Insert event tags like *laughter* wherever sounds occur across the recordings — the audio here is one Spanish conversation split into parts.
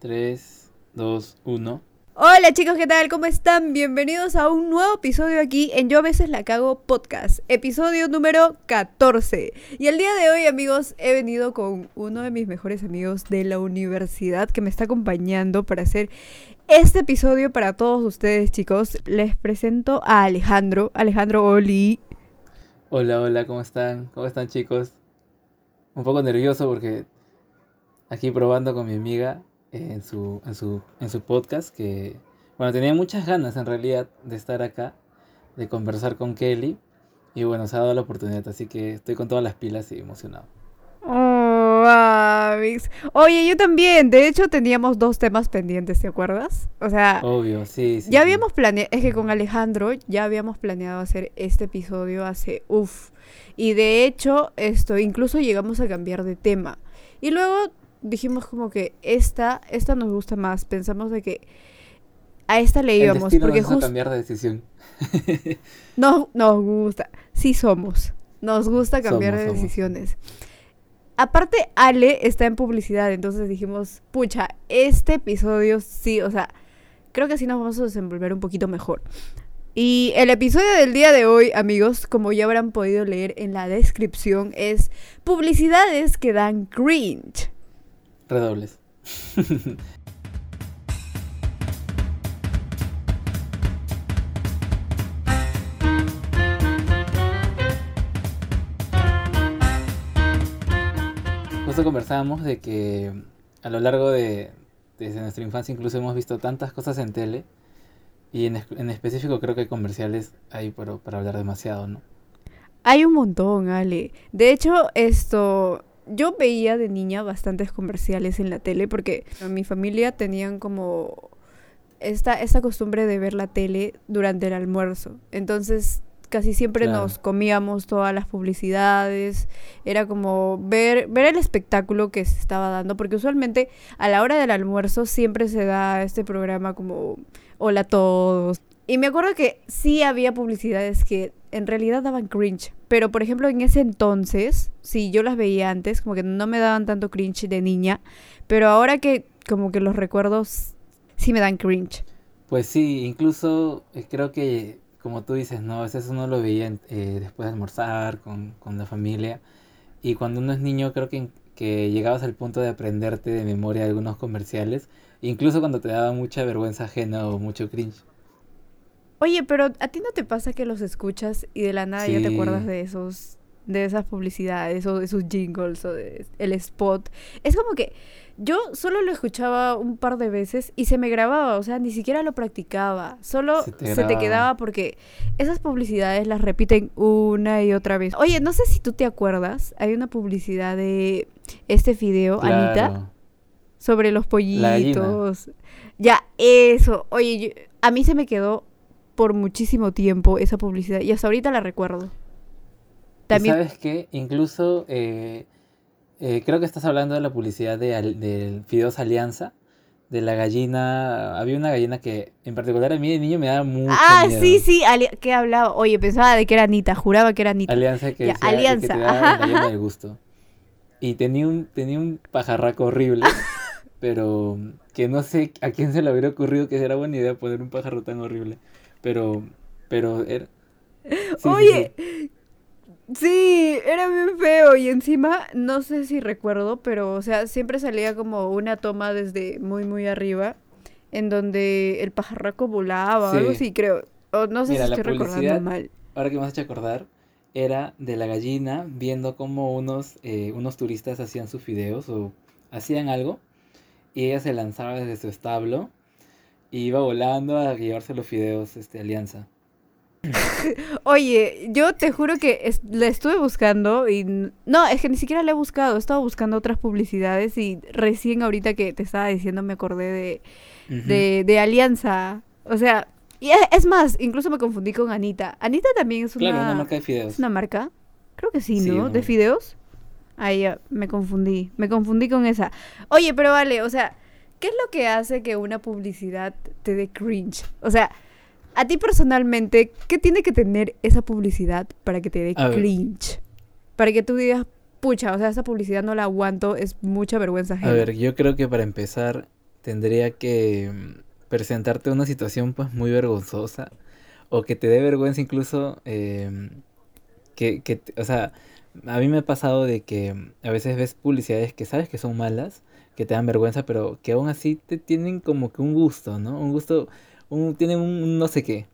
3, 2, 1. Hola chicos, ¿qué tal? ¿Cómo están? Bienvenidos a un nuevo episodio aquí en Yo a veces la cago podcast, episodio número 14. Y el día de hoy, amigos, he venido con uno de mis mejores amigos de la universidad que me está acompañando para hacer este episodio para todos ustedes, chicos. Les presento a Alejandro. Alejandro Oli. Hola, hola, ¿cómo están? ¿Cómo están chicos? Un poco nervioso porque aquí probando con mi amiga en su, en su, en su podcast que, bueno, tenía muchas ganas en realidad de estar acá, de conversar con Kelly y bueno, se ha dado la oportunidad, así que estoy con todas las pilas y emocionado. Oh, Amix. Oye, yo también. De hecho, teníamos dos temas pendientes, ¿te acuerdas? O sea, Obvio, sí, sí. ya sí. habíamos planeado, es que con Alejandro ya habíamos planeado hacer este episodio hace uff. Y de hecho, esto, incluso llegamos a cambiar de tema. Y luego dijimos como que esta, esta nos gusta más. Pensamos de que a esta le El íbamos. destino Porque nos cambiar de decisión. *laughs* nos, nos gusta. Sí somos. Nos gusta cambiar Somos, de somos. decisiones. Aparte, Ale está en publicidad, entonces dijimos, pucha, este episodio sí, o sea, creo que sí nos vamos a desenvolver un poquito mejor. Y el episodio del día de hoy, amigos, como ya habrán podido leer en la descripción, es publicidades que dan cringe. Redobles. *laughs* Justo conversábamos de que a lo largo de desde nuestra infancia incluso hemos visto tantas cosas en tele y en, en específico creo que comerciales hay para, para hablar demasiado, ¿no? Hay un montón, Ale. De hecho, esto. Yo veía de niña bastantes comerciales en la tele porque en mi familia tenían como esta, esta costumbre de ver la tele durante el almuerzo. Entonces, casi siempre Claro. nos comíamos todas las publicidades. Era como ver, ver el espectáculo que se estaba dando. Porque usualmente a la hora del almuerzo siempre se da este programa como Hola a todos. Y me acuerdo que sí había publicidades que en realidad daban cringe. Pero por ejemplo en ese entonces, sí, yo las veía antes, como que no me daban tanto cringe de niña. Pero ahora que como que los recuerdos sí me dan cringe. Pues sí, incluso eh, creo que, como tú dices, ¿no? A veces uno lo veía eh, después de almorzar con, con la familia. Y cuando uno es niño, creo que, que llegabas al punto de aprenderte de memoria algunos comerciales. Incluso cuando te daba mucha vergüenza ajena o mucho cringe. Oye, pero ¿a ti no te pasa que los escuchas y de la nada ya te acuerdas de esos de esas publicidades o de esos jingles o de el spot? Es como que yo solo lo escuchaba un par de veces y se me grababa, o sea, ni siquiera lo practicaba, solo Se se te quedaba porque esas publicidades las repiten una y otra vez. Oye, no sé si tú te acuerdas, hay una publicidad de este fideo, Anita, sobre los pollitos. Ya, eso. Oye, yo- a mí se me quedó por muchísimo tiempo esa publicidad y hasta ahorita la recuerdo. ¿Y También, sabes qué? Incluso eh, eh, creo que estás hablando de la publicidad de, del Fideos Alianza. De la gallina. Había una gallina que en particular a mí de niño me daba mucho ah, miedo. sí, sí, ¿qué hablaba? Oye, pensaba de que era Anita, juraba que era Anita. Alianza que Ya, decía Alianza, que te daba ajá, la llama ajá. del gusto. Y tenía un, tenía un pajarraco horrible, *laughs* pero que no sé a quién se le hubiera ocurrido que era buena idea poner un pájaro tan horrible. Pero, pero era... sí, sí, sí. Oye, sí, era bien feo y encima, no sé si recuerdo, pero, o sea, siempre salía como una toma desde muy, muy arriba en donde el pajarraco volaba o algo Sí. así, creo. O no sé Mira, si estoy recordando mal. Ahora que me has hecho acordar, era de la gallina viendo cómo unos, eh, unos turistas hacían sus videos o hacían algo y ella se lanzaba desde su establo y iba volando a llevarse los fideos este, Alianza. *laughs* Oye, yo te juro que es- la estuve buscando y... No, es que ni siquiera la he buscado. He estado buscando otras publicidades y recién ahorita que te estaba diciendo me acordé de, de, de Alianza. O sea, y es, es más, incluso me confundí con Anita. Anita también es una... Claro, una marca de fideos. ¿Es una marca? Creo que sí, Sí, ¿no? ¿De fideos? Ahí ya, me confundí. Me confundí con esa. Oye, pero vale, o sea, ¿qué es lo que hace que una publicidad te dé cringe? O sea, a ti personalmente, ¿qué tiene que tener esa publicidad para que te dé A ver. cringe? Para que tú digas, pucha, o sea, esa publicidad no la aguanto, es mucha vergüenza A ajena. ver, yo creo que para empezar tendría que mm, presentarte una situación pues muy vergonzosa o que te dé vergüenza incluso em, que, que, o sea, a mí me ha pasado de que mm, a veces ves publicidades que sabes que son malas, que te dan vergüenza, pero que aún así te tienen como que un gusto, ¿no? Un gusto, un, tienen un no sé qué.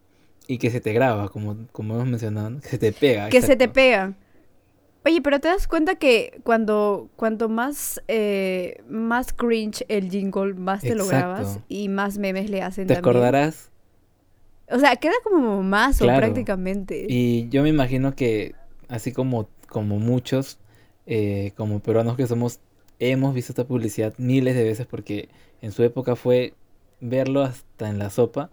Y que se te graba, como, como hemos mencionado, que se te pega. Que se te pega. Oye, pero te das cuenta que cuando cuanto más eh, más cringe el jingle, más te lo grabas y más memes le hacen. ¿Te acordarás? O sea, queda como más o prácticamente. Y yo me imagino que así como como muchos, eh, como peruanos que somos, hemos visto esta publicidad miles de veces porque en su época fue verlo hasta en la sopa,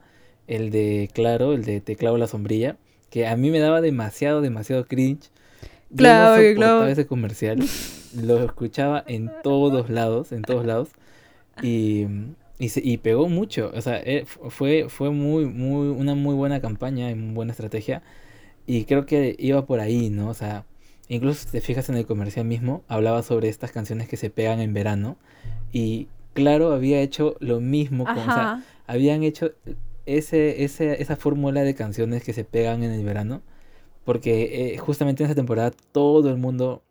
el de Claro, el de Te clavo la sombrilla, que a mí me daba demasiado, demasiado cringe. Claro, claro. ese comercial, lo escuchaba en todos lados, en todos lados, y, y, y pegó mucho, o sea, eh, fue, fue muy, muy, una muy buena campaña y muy buena estrategia, y creo que iba por ahí, ¿no? O sea, Incluso si te fijas en el comercial mismo, hablaba sobre estas canciones que se pegan en verano. Y claro, había hecho lo mismo. Con, o sea, habían hecho ese, ese, esa fórmula de canciones que se pegan en el verano. Porque eh, justamente en esa temporada todo el mundo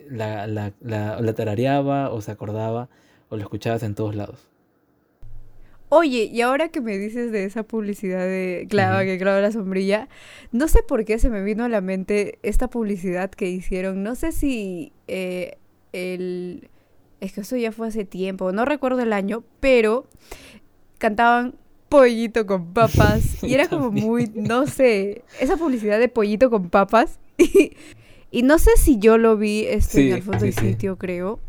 la, la, la, la tarareaba o se acordaba o lo escuchabas en todos lados. Oye, y ahora que me dices de esa publicidad de Clava, que clava la sombrilla, no sé por qué se me vino a la mente esta publicidad que hicieron. No sé si eh, el... Es que eso ya fue hace tiempo, no recuerdo el año, pero cantaban pollito con papas *laughs* y era como muy, no sé, esa publicidad de pollito con papas. *laughs* y, no sé si yo lo vi este, en el fondo del sitio, creo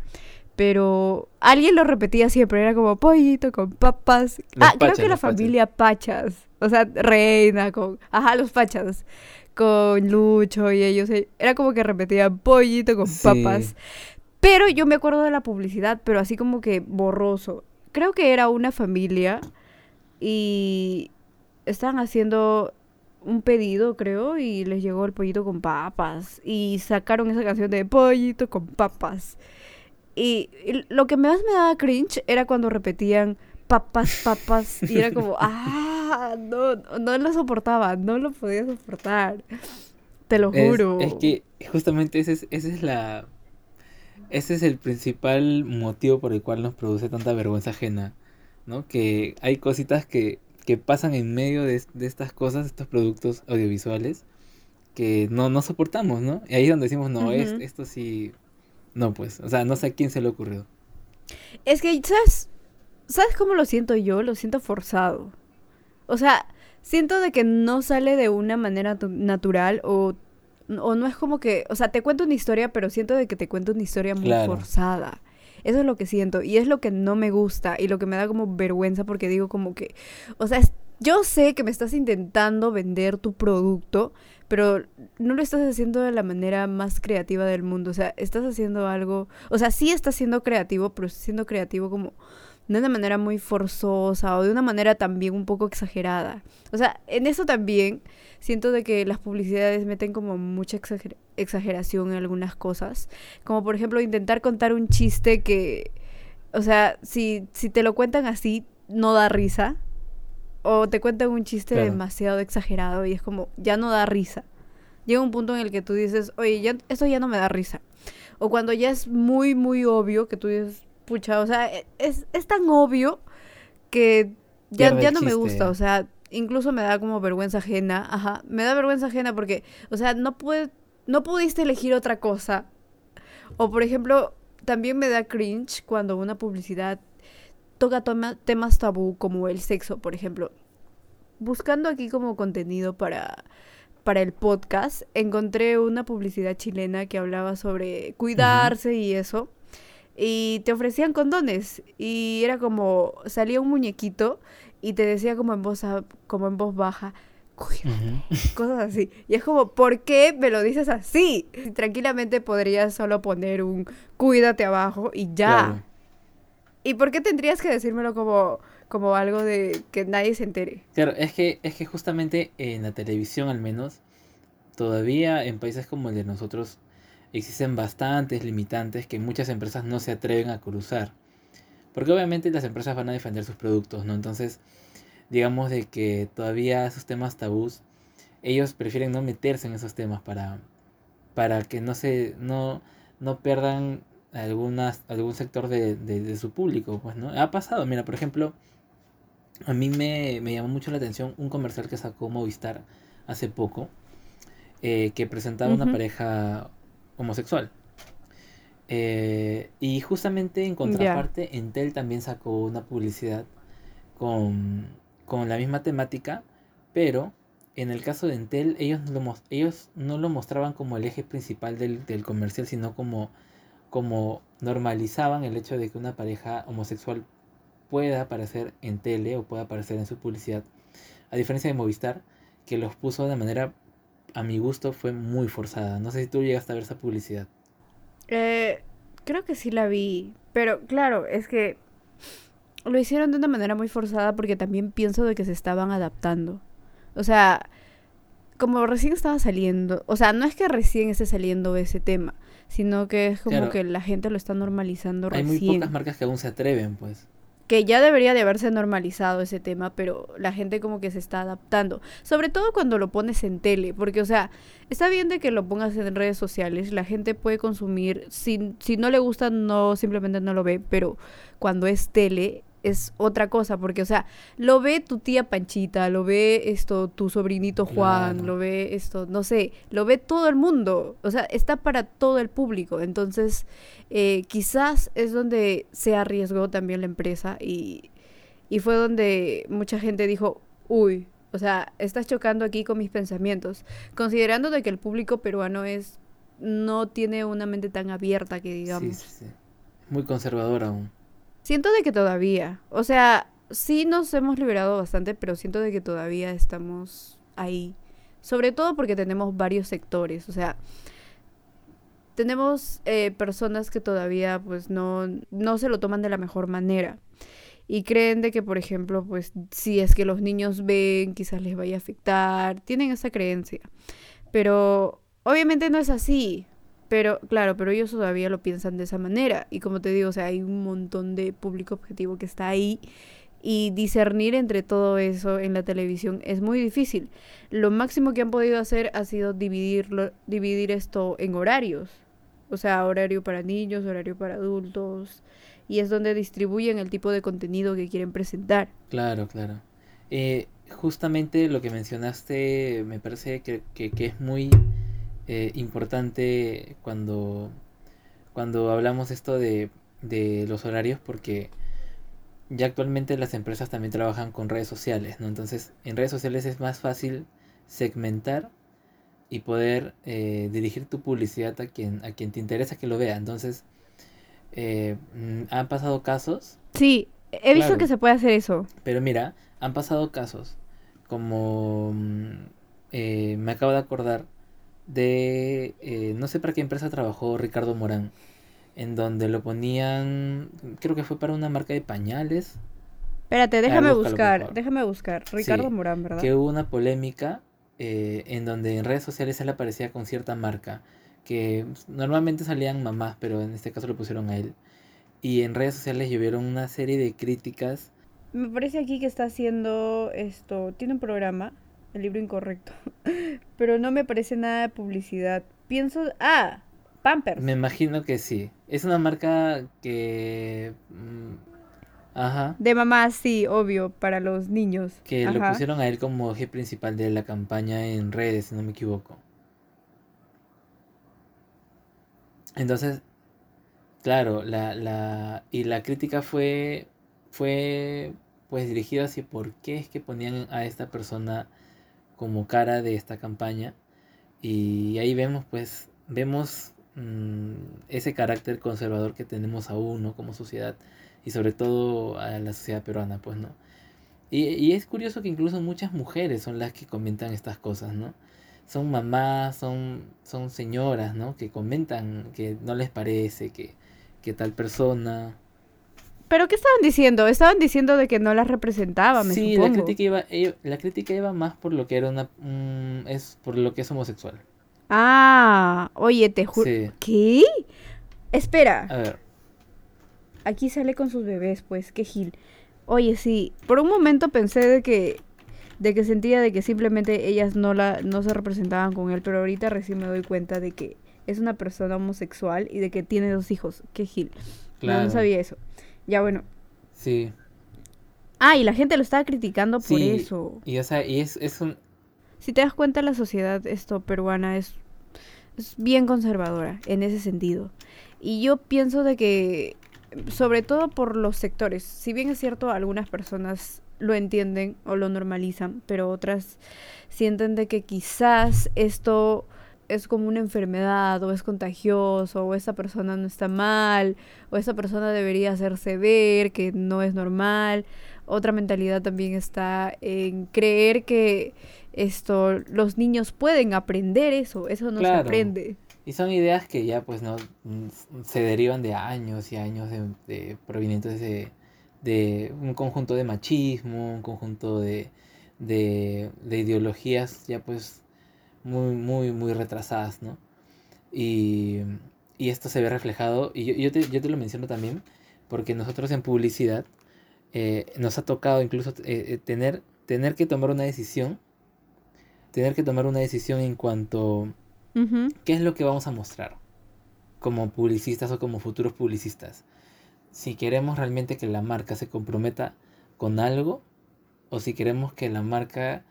pero alguien lo repetía siempre, era como pollito con papas. ah, creo que la familia Pachas, o sea, Reina con, ajá, los Pachas, con Lucho y ellos, eh, era como que repetían pollito con papas. Pero yo me acuerdo de la publicidad, pero así como que borroso. Creo que era una familia y estaban haciendo un pedido, creo, y les llegó el pollito con papas. Y sacaron esa canción de pollito con papas. Y, lo que más me daba cringe era cuando repetían papas, papas. Y era como, *laughs* ah, no, no lo soportaba, no lo podía soportar. Te lo juro. Es, que justamente ese es, ese es la. Ese es el principal motivo por el cual nos produce tanta vergüenza ajena. ¿No? Que hay cositas que, que pasan en medio de, de estas cosas, estos productos audiovisuales, que no, no soportamos, ¿no? Y ahí es donde decimos, no, es, esto sí no, pues, o sea, no sé a quién se le ocurrió. Es que, ¿sabes? ¿Sabes cómo lo siento yo? Lo siento forzado. O sea, siento de que no sale de una manera natural o, o no es como que, o sea, te cuento una historia, pero siento de que te cuento una historia muy forzada. Eso es lo que siento y es lo que no me gusta y lo que me da como vergüenza porque digo como que, o sea, yo sé que me estás intentando vender tu producto, pero no lo estás haciendo de la manera más creativa del mundo. O sea, estás haciendo algo, o sea, sí estás siendo creativo, pero estás siendo creativo como de una manera muy forzosa o de una manera también un poco exagerada. O sea, en eso también siento de que las publicidades meten como mucha exageración en algunas cosas. Como por ejemplo intentar contar un chiste que, o sea, si, si te lo cuentan así, no da risa o te cuentan un chiste demasiado exagerado y es como, ya no da risa. Llega un punto en el que tú dices, oye, ya, esto ya no me da risa. O cuando ya es muy, muy obvio que tú dices, pucha, o sea, e, es, es tan obvio que ya, ya no me gusta, o sea, incluso me da como vergüenza ajena, ajá, me da vergüenza ajena porque, o sea, no, puede, no pudiste elegir otra cosa. O por ejemplo, también me da cringe cuando una publicidad toca temas tabú como el sexo, por ejemplo. Buscando aquí como contenido para, para el podcast, encontré una publicidad chilena que hablaba sobre cuidarse y eso. Y te ofrecían condones. Y era como, salía un muñequito y te decía como en voz, como en voz baja, cuídate, *laughs* cosas así. Y es como, ¿por qué me lo dices así? Tranquilamente podrías solo poner un cuídate abajo y ya. ¿Y por qué tendrías que decírmelo como, como algo de que nadie se entere? Claro, es que, es que justamente en la televisión al menos, todavía en países como el de nosotros existen bastantes limitantes que muchas empresas no se atreven a cruzar. Porque obviamente las empresas van a defender sus productos, ¿no? Entonces, digamos de que todavía esos temas tabús, ellos prefieren no meterse en esos temas para, para que no se, no, no pierdan algunas, algún sector de, de, su público, pues, ¿no? Ha pasado, mira, por ejemplo, a mí me, me llamó mucho la atención un comercial que sacó Movistar hace poco, eh, que presentaba una pareja homosexual. Eh, y justamente en contraparte, Entel también sacó una publicidad con, con, la misma temática, pero en el caso de Entel, ellos lo, ellos no lo mostraban como el eje principal del, del comercial, sino como, como normalizaban el hecho de que una pareja homosexual pueda aparecer en tele o pueda aparecer en su publicidad. A diferencia de Movistar, que los puso de manera, a mi gusto, fue muy forzada. No sé si tú llegaste a ver esa publicidad. Eh, creo que sí la vi. Pero claro, es que lo hicieron de una manera muy forzada porque también pienso de que se estaban adaptando. O sea, como recién estaba saliendo, o sea, no es que recién esté saliendo ese tema, sino que es como que la gente lo está normalizando Hay muy pocas marcas que aún se atreven, pues. Que ya debería de haberse normalizado ese tema, pero la gente como que se está adaptando. Sobre todo cuando lo pones en tele, porque o sea, está bien de que lo pongas en redes sociales, la gente puede consumir, si, si no le gusta, no, simplemente no lo ve, pero cuando es tele, es otra cosa, porque, o sea, lo ve tu tía Panchita, lo ve esto, tu sobrinito Juan, lo ve esto, no sé, lo ve todo el mundo, o sea, está para todo el público, entonces eh, quizás es donde se arriesgó también la empresa y, y fue donde mucha gente dijo, uy, o sea, estás chocando aquí con mis pensamientos, considerando de que el público peruano es no tiene una mente tan abierta que digamos. Sí, sí, sí. Muy conservador aún. Siento de que todavía, o sea, sí nos hemos liberado bastante, pero siento de que todavía estamos ahí. Sobre todo porque tenemos varios sectores, o sea, tenemos eh, personas que todavía pues no, no se lo toman de la mejor manera. Y creen de que, por ejemplo, pues si es que los niños ven, quizás les vaya a afectar. Tienen esa creencia. Pero obviamente no es así. Pero, claro, pero ellos todavía lo piensan de esa manera. Y como te digo, o sea, hay un montón de público objetivo que está ahí. Y discernir entre todo eso en la televisión es muy difícil. Lo máximo que han podido hacer ha sido dividirlo, dividir esto en horarios. O sea, horario para niños, horario para adultos. Y es donde distribuyen el tipo de contenido que quieren presentar. Claro, claro. Eh, justamente lo que mencionaste me parece que, que, que es muy eh, importante cuando, cuando hablamos esto de, de los horarios porque ya actualmente las empresas también trabajan con redes sociales, ¿no? Entonces, en redes sociales es más fácil segmentar y poder eh, dirigir tu publicidad a quien, a quien te interesa que lo vea. Entonces, eh, mm, han pasado casos. Sí, he visto que se puede hacer eso. Pero mira, han pasado casos como mm, me acabo de acordar de, eh, no sé para qué empresa trabajó Ricardo Morán, en donde lo ponían, creo que fue para una marca de pañales. Espérate, déjame buscar, déjame buscar. Ricardo Morán, ¿verdad? Que hubo una polémica eh, en donde en redes sociales él aparecía con cierta marca, que normalmente salían mamás, pero en este caso lo pusieron a él. Y en redes sociales llovieron una serie de críticas. Me parece aquí que está haciendo esto, tiene un programa el libro incorrecto. *laughs* Pero no me parece nada de publicidad. Pienso, ah, Pampers. Me imagino que sí. Es una marca que... Mm, ajá. De mamá, sí, obvio, para los niños. Que lo pusieron a él como eje principal de la campaña en redes, si no me equivoco. Entonces, claro, la, la, y la crítica fue, fue pues dirigida hacia por qué es que ponían a esta persona como cara de esta campaña. Y ahí vemos, pues, vemos mm, ese carácter conservador que tenemos aún, ¿no? Como sociedad y sobre todo a la sociedad peruana, pues, ¿no? Y, y, es curioso que incluso muchas mujeres son las que comentan estas cosas, ¿no? Son mamás, son, son señoras, ¿no? Que comentan que no les parece, que, que tal persona ¿Pero qué estaban diciendo? Estaban diciendo de que no las representaba, me sí, la crítica iba, la crítica iba más por lo que era una, es por lo que es homosexual. Ah, oye, te juro. ¿Qué? Espera. A ver. aquí sale con sus bebés, pues, qué gil. Oye, sí, por un momento pensé de que de que sentía de que simplemente ellas no la no se representaban con él, pero ahorita recién me doy cuenta de que es una persona homosexual y de que tiene dos hijos. Qué gil. No, no sabía eso. Ya bueno. Sí. Ah, y la gente lo estaba criticando por eso. Y o sea, y es, es un Si te das cuenta la sociedad esto peruana es es bien conservadora en ese sentido. Y yo pienso de que sobre todo por los sectores. Si bien es cierto, algunas personas lo entienden o lo normalizan, pero otras sienten de que quizás esto es como una enfermedad o es contagioso o esa persona no está mal o esa persona debería hacerse ver que no es normal. Otra mentalidad también está en creer que esto los niños pueden aprender eso, eso no se aprende. Y son ideas que ya pues no mm, se derivan de años y años de, de provenientes de, de un conjunto de machismo, un conjunto de, de, ideologías ya pues muy, muy, muy retrasadas, ¿no? Y, esto se ve reflejado, y yo, te, yo, te, lo menciono también, porque nosotros en publicidad eh, nos ha tocado incluso eh, eh, tener, tener que tomar una decisión, tener que tomar una decisión en cuanto qué es lo que vamos a mostrar como publicistas o como futuros publicistas si queremos realmente que la marca se comprometa con algo o si queremos que la marca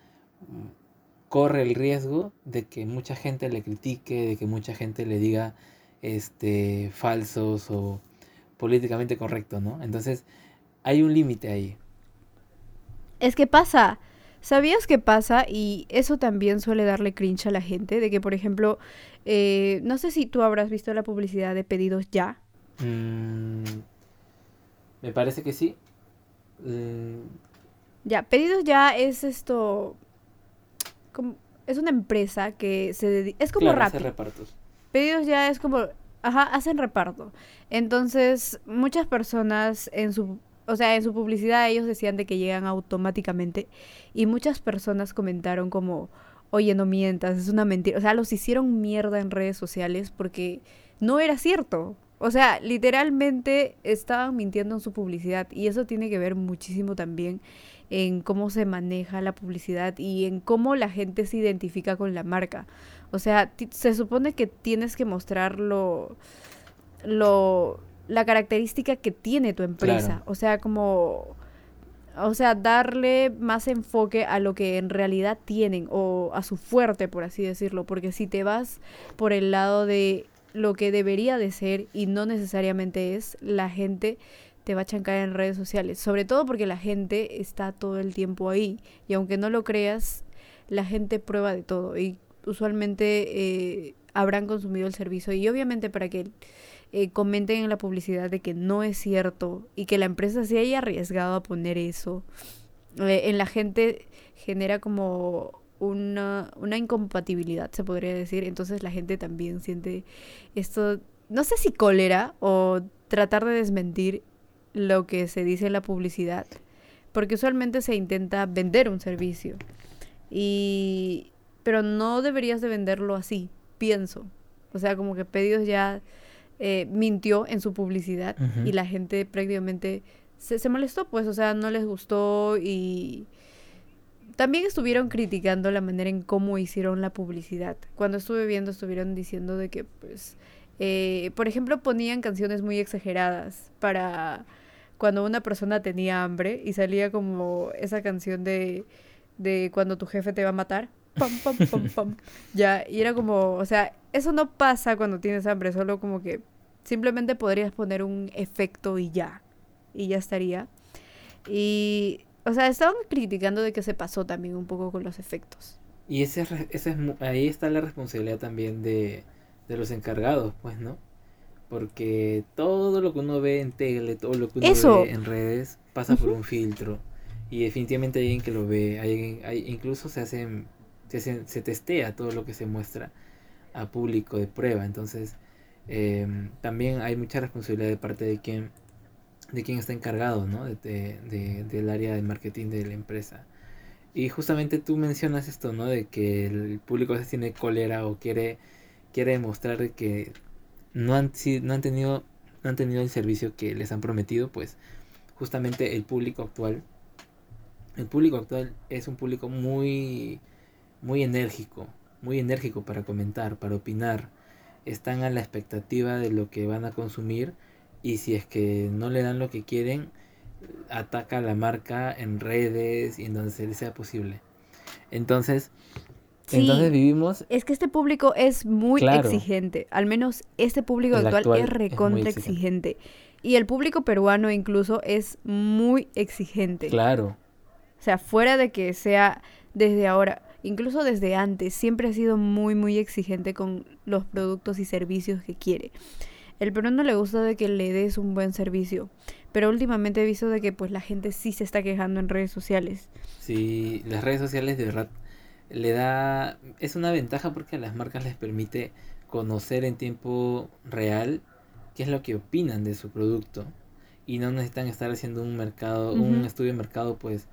corre el riesgo de que mucha gente le critique, de que mucha gente le diga este falsos o políticamente correcto, ¿no? Entonces, hay un límite ahí. Es que pasa, ¿sabías qué pasa? Y eso también suele darle cringe a la gente, de que, por ejemplo, eh, no sé si tú habrás visto la publicidad de pedidos ya. Mm, me parece que sí. Mm. Ya, Pedidos Ya es esto. Como, es una empresa que se dedica. Es como claro, repartos. Pedidos Ya es como. Ajá, hacen reparto. Entonces, muchas personas en su. O sea, en su publicidad ellos decían de que llegan automáticamente. Y muchas personas comentaron como. Oye, no mientas, es una mentira. O sea, los hicieron mierda en redes sociales porque no era cierto. O sea, literalmente estaban mintiendo en su publicidad y eso tiene que ver muchísimo también en cómo se maneja la publicidad y en cómo la gente se identifica con la marca. O sea, se supone que tienes que mostrar lo, la característica que tiene tu empresa. O sea, como, o sea, darle más enfoque a lo que en realidad tienen o a su fuerte, por así decirlo. Porque si te vas por el lado de lo que debería de ser y no necesariamente es, la gente te va a chancar en redes sociales. Sobre todo porque la gente está todo el tiempo ahí. Y aunque no lo creas, la gente prueba de todo. Y usualmente eh, habrán consumido el servicio. Y obviamente para que eh, comenten en la publicidad de que no es cierto y que la empresa se haya arriesgado a poner eso, eh, en la gente genera como una, una incompatibilidad, se podría decir. Entonces la gente también siente esto, no sé si cólera o tratar de desmentir lo que se dice en la publicidad. Porque usualmente se intenta vender un servicio. Y... Pero no deberías de venderlo así, pienso. O sea, como que Pedidos ya eh, mintió en su publicidad y la gente prácticamente se, se molestó, pues, o sea, no les gustó y también estuvieron criticando la manera en cómo hicieron la publicidad. Cuando estuve viendo estuvieron diciendo de que, pues, eh, por ejemplo, ponían canciones muy exageradas para cuando una persona tenía hambre y salía como esa canción de, de cuando tu jefe te va a matar. Pam, pam, pam, *laughs* pam. Ya, y era como, o sea, eso no pasa cuando tienes hambre, solo como que simplemente podrías poner un efecto y ya. Y ya estaría. Y o sea, estaban criticando de que se pasó también un poco con los efectos. Y ese, ese es, ahí está la responsabilidad también de, de los encargados, pues, ¿no? Porque todo lo que uno ve en tele, todo lo que uno ve en redes, pasa por un filtro. Y definitivamente hay alguien que lo ve. Hay, hay, incluso se hacen, se, se testea todo lo que se muestra a público de prueba. Entonces, eh, también hay mucha responsabilidad de parte de quien de quién está encargado, ¿no? De, del área de marketing de la empresa. Y justamente tú mencionas esto, ¿no? De que el público a veces tiene cólera o quiere, quiere demostrar que no han, no han tenido no han tenido el servicio que les han prometido, pues justamente el público actual, el público actual es un público muy, muy enérgico, muy enérgico para comentar, para opinar, están a la expectativa de lo que van a consumir y si es que no le dan lo que quieren, ataca a la marca en redes y en donde se les sea posible. Entonces, entonces vivimos... Es que este público es muy exigente. Al menos este público actual, es recontra exigente. Y el público peruano incluso es muy exigente. Claro. O sea, fuera de que sea desde ahora, incluso desde antes, siempre ha sido muy, muy exigente con los productos y servicios que quiere. El peruano le gusta de que le des un buen servicio. Pero últimamente he visto de que pues la gente sí se está quejando en redes sociales. Sí, las redes sociales de verdad le da es una ventaja porque a las marcas les permite conocer en tiempo real qué es lo que opinan de su producto y no necesitan estar haciendo un mercado un estudio de mercado pues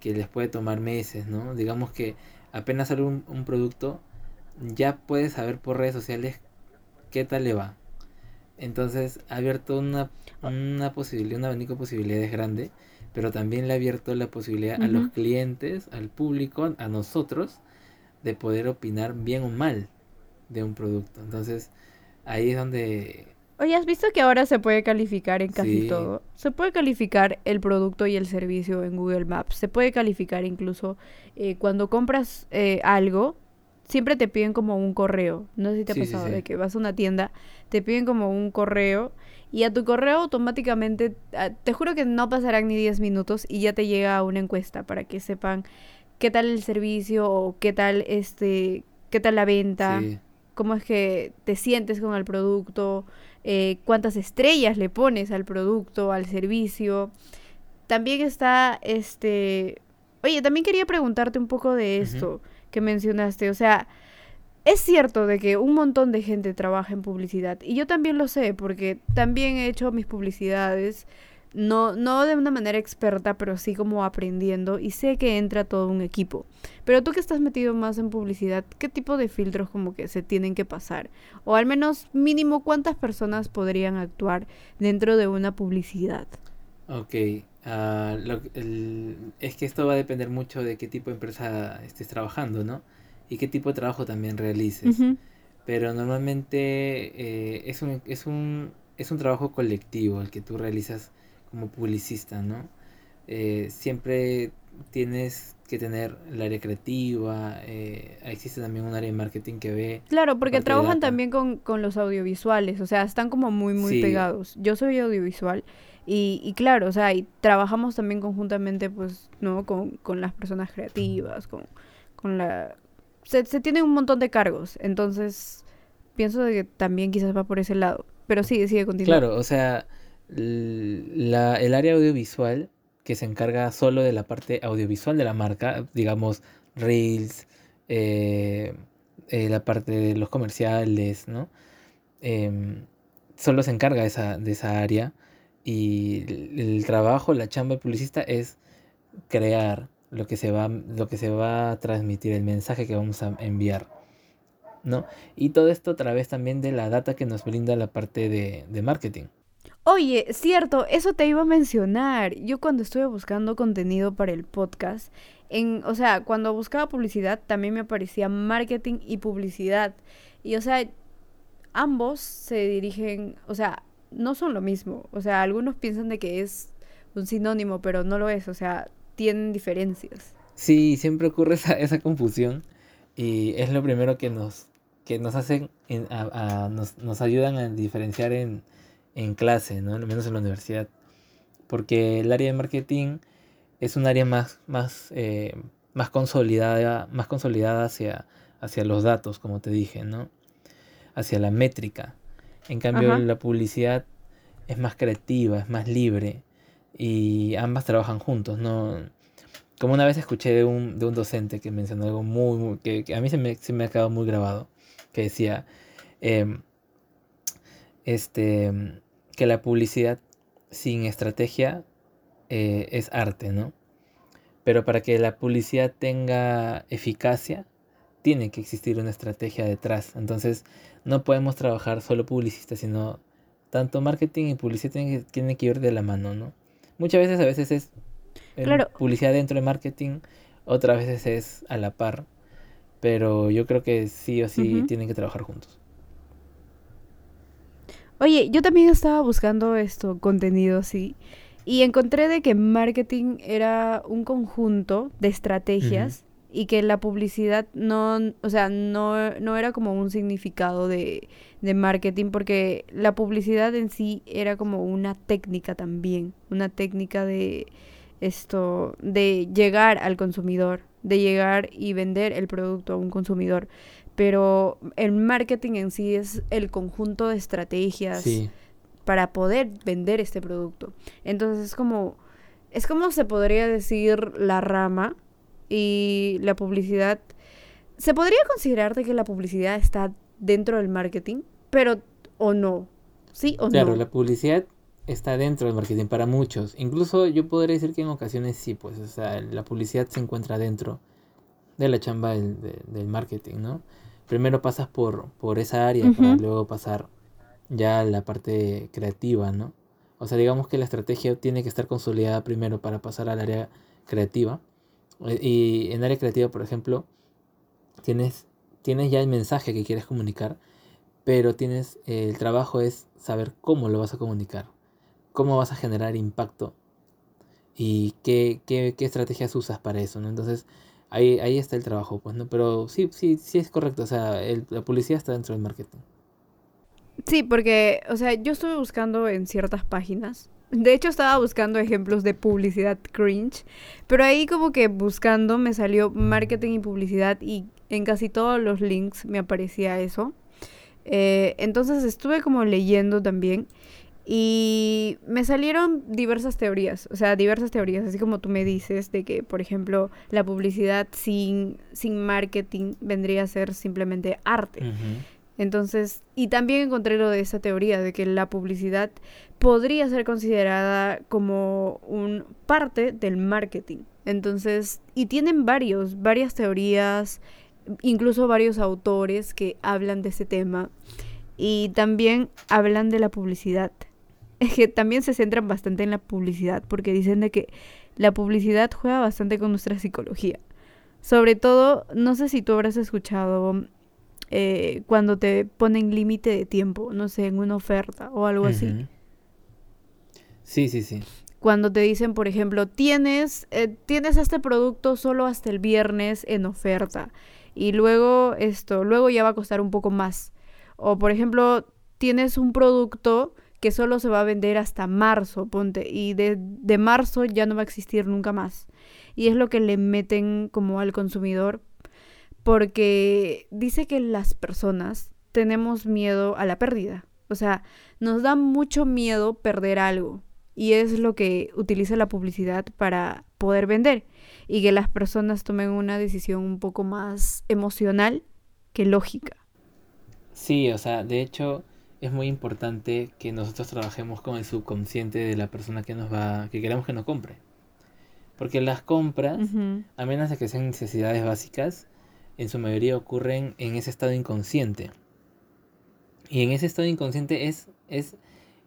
que les puede tomar meses no digamos que apenas sale un, un producto ya puedes saber por redes sociales qué tal le va. Entonces ha abierto una, una posibilidad un abanico de posibilidades grande pero también le ha abierto la posibilidad a los clientes, al público, a nosotros, de poder opinar bien o mal de un producto. Entonces, ahí es donde... Oye, ¿has visto que ahora se puede calificar en casi todo? Se puede calificar el producto y el servicio en Google Maps. Se puede calificar incluso eh, cuando compras eh, algo, siempre te piden como un correo. No sé si te ha pasado de que vas a una tienda, te piden como un correo y a tu correo automáticamente, ah, te juro que no pasarán ni 10 minutos y ya te llega una encuesta para que sepan qué tal el servicio o qué tal este, qué tal la venta, cómo es que te sientes con el producto, eh, cuántas estrellas le pones al producto, al servicio. También está este, oye, también quería preguntarte un poco de esto que mencionaste, o sea, es cierto de que un montón de gente trabaja en publicidad y yo también lo sé porque también he hecho mis publicidades, no, no de una manera experta, pero sí como aprendiendo y sé que entra todo un equipo. Pero tú que estás metido más en publicidad, ¿qué tipo de filtros como que se tienen que pasar? O al menos mínimo cuántas personas podrían actuar dentro de una publicidad. Ok, ah, es que esto va a depender mucho de qué tipo de empresa estés trabajando, ¿no? Y qué tipo de trabajo también realices. Pero normalmente eh, es, un, es, un, es un trabajo colectivo el que tú realizas como publicista, ¿no? Eh, siempre tienes que tener el área creativa, eh, existe también un área de marketing que ve... Claro, porque trabajan también con, los audiovisuales, o sea, están como muy, muy pegados. Yo soy audiovisual y, y, claro, o sea, y trabajamos también conjuntamente, pues, ¿no? Con, con las personas creativas, con, con la se, tiene un montón de cargos, entonces pienso de que también quizás va por ese lado. Pero sí, sigue continuando. Claro, o sea, la, el área audiovisual que se encarga solo de la parte audiovisual de la marca, digamos, Reels, eh, eh, la parte de los comerciales, ¿no? Em, solo se encarga esa, de esa área y el, trabajo, la chamba publicista es crear, lo que se va, lo que se va a transmitir, el mensaje que vamos a enviar. ¿no? Y todo esto a través también de la data que nos brinda la parte de, de marketing. Oye, cierto, eso te iba a mencionar. Yo cuando estuve buscando contenido para el podcast, en, o sea, cuando buscaba publicidad también me aparecía marketing y publicidad. Y o sea, ambos se dirigen, o sea, no son lo mismo. O sea, algunos piensan de que es un sinónimo, pero no lo es. O sea, tienen diferencias. Sí, siempre ocurre *laughs* esa, esa confusión y es lo primero que nos, que nos hacen, nos, nos, ayudan a diferenciar en, en clase, ¿no? Al menos en la universidad. Porque el área de marketing es un área más, más, eh, más consolidada, más consolidada hacia, hacia los datos, como te dije, ¿no? Hacia la métrica. En cambio, la publicidad es más creativa, es más libre y ambas trabajan juntos, ¿no? Como una vez escuché de un, de un docente que mencionó algo muy, que, a mí se me, se me ha quedado muy grabado, que decía em, este, que la publicidad sin estrategia eh, es arte, ¿no? Pero para que la publicidad tenga eficacia, tiene que existir una estrategia detrás. Entonces, no podemos trabajar solo publicistas, sino tanto marketing y publicidad tienen tienen que ir de la mano, ¿no? Muchas veces a veces es Claro. publicidad dentro de marketing, otras veces es a la par, pero yo creo que sí o sí tienen que trabajar juntos. Oye, yo también estaba buscando esto, contenido, sí. Y encontré de que marketing era un conjunto de estrategias y que la publicidad no, o sea, no, no era como un significado de, de marketing porque la publicidad en sí era como una técnica también, una técnica de esto, de llegar al consumidor, de llegar y vender el producto a un consumidor. Pero el marketing en sí es el conjunto de estrategias Sí, para poder vender este producto. Entonces es como, es como se podría decir la rama y la publicidad. Se podría considerar de que la publicidad está dentro del marketing, pero o no. ¿Sí o claro, no? la publicidad está dentro del marketing para muchos. Incluso yo podría decir que en ocasiones sí, pues, o sea, la publicidad se encuentra dentro de la chamba del, de- del marketing, ¿no? Primero pasas por, por esa área para Ujú. luego pasar ya a la parte creativa, ¿no? O sea, digamos que la estrategia tiene que estar consolidada primero para pasar al área creativa. Eh, Y en área creativa, por ejemplo, tienes, tienes ya el mensaje que quieres comunicar, pero tienes, el trabajo es saber cómo lo vas a comunicar, cómo vas a generar impacto y qué, qué, qué estrategias usas para eso, ¿no? Entonces, ahí, ahí está el trabajo, pues, ¿no? Pero sí, sí, sí es correcto, o sea, el- la publicidad está dentro del marketing. Sí, porque, o sea, yo estuve buscando en ciertas páginas. De hecho, estaba buscando ejemplos de publicidad cringe, pero ahí como que buscando me salió marketing y publicidad y en casi todos los links me aparecía eso. Eh, entonces estuve como leyendo también y me salieron diversas teorías, o sea, diversas teorías, así como tú me dices, de que, por ejemplo, la publicidad sin, sin marketing vendría a ser simplemente arte. Entonces, y también encontré lo de esa teoría de que la publicidad podría ser considerada como un parte del marketing. Entonces, y tienen varios, varias teorías, incluso varios autores que hablan de ese tema y también hablan de la publicidad. *laughs* Es que también se centran bastante en la publicidad porque dicen de que la publicidad juega bastante con nuestra psicología. Sobre todo, no sé si tú habrás escuchado eh, cuando te ponen límite de tiempo, no sé, en una oferta o algo así. Sí, sí, sí. Cuando te dicen, por ejemplo, tienes, eh, tienes este producto solo hasta el viernes en oferta y luego esto, luego ya va a costar un poco más. O por ejemplo, tienes un producto que solo se va a vender hasta marzo, ponte, y de, de marzo ya no va a existir nunca más. Y es lo que le meten como al consumidor porque dice que las personas tenemos miedo a la pérdida. O sea, nos da mucho miedo perder algo. Y es lo que utiliza la publicidad para poder vender. Y que las personas tomen una decisión un poco más emocional que lógica. Sí, o sea, de hecho es muy importante que nosotros trabajemos con el subconsciente de la persona que nos va, que queremos que nos compre. Porque las compras, a menos de que sean necesidades básicas, en su mayoría ocurren en ese estado inconsciente. Y en ese estado inconsciente es, es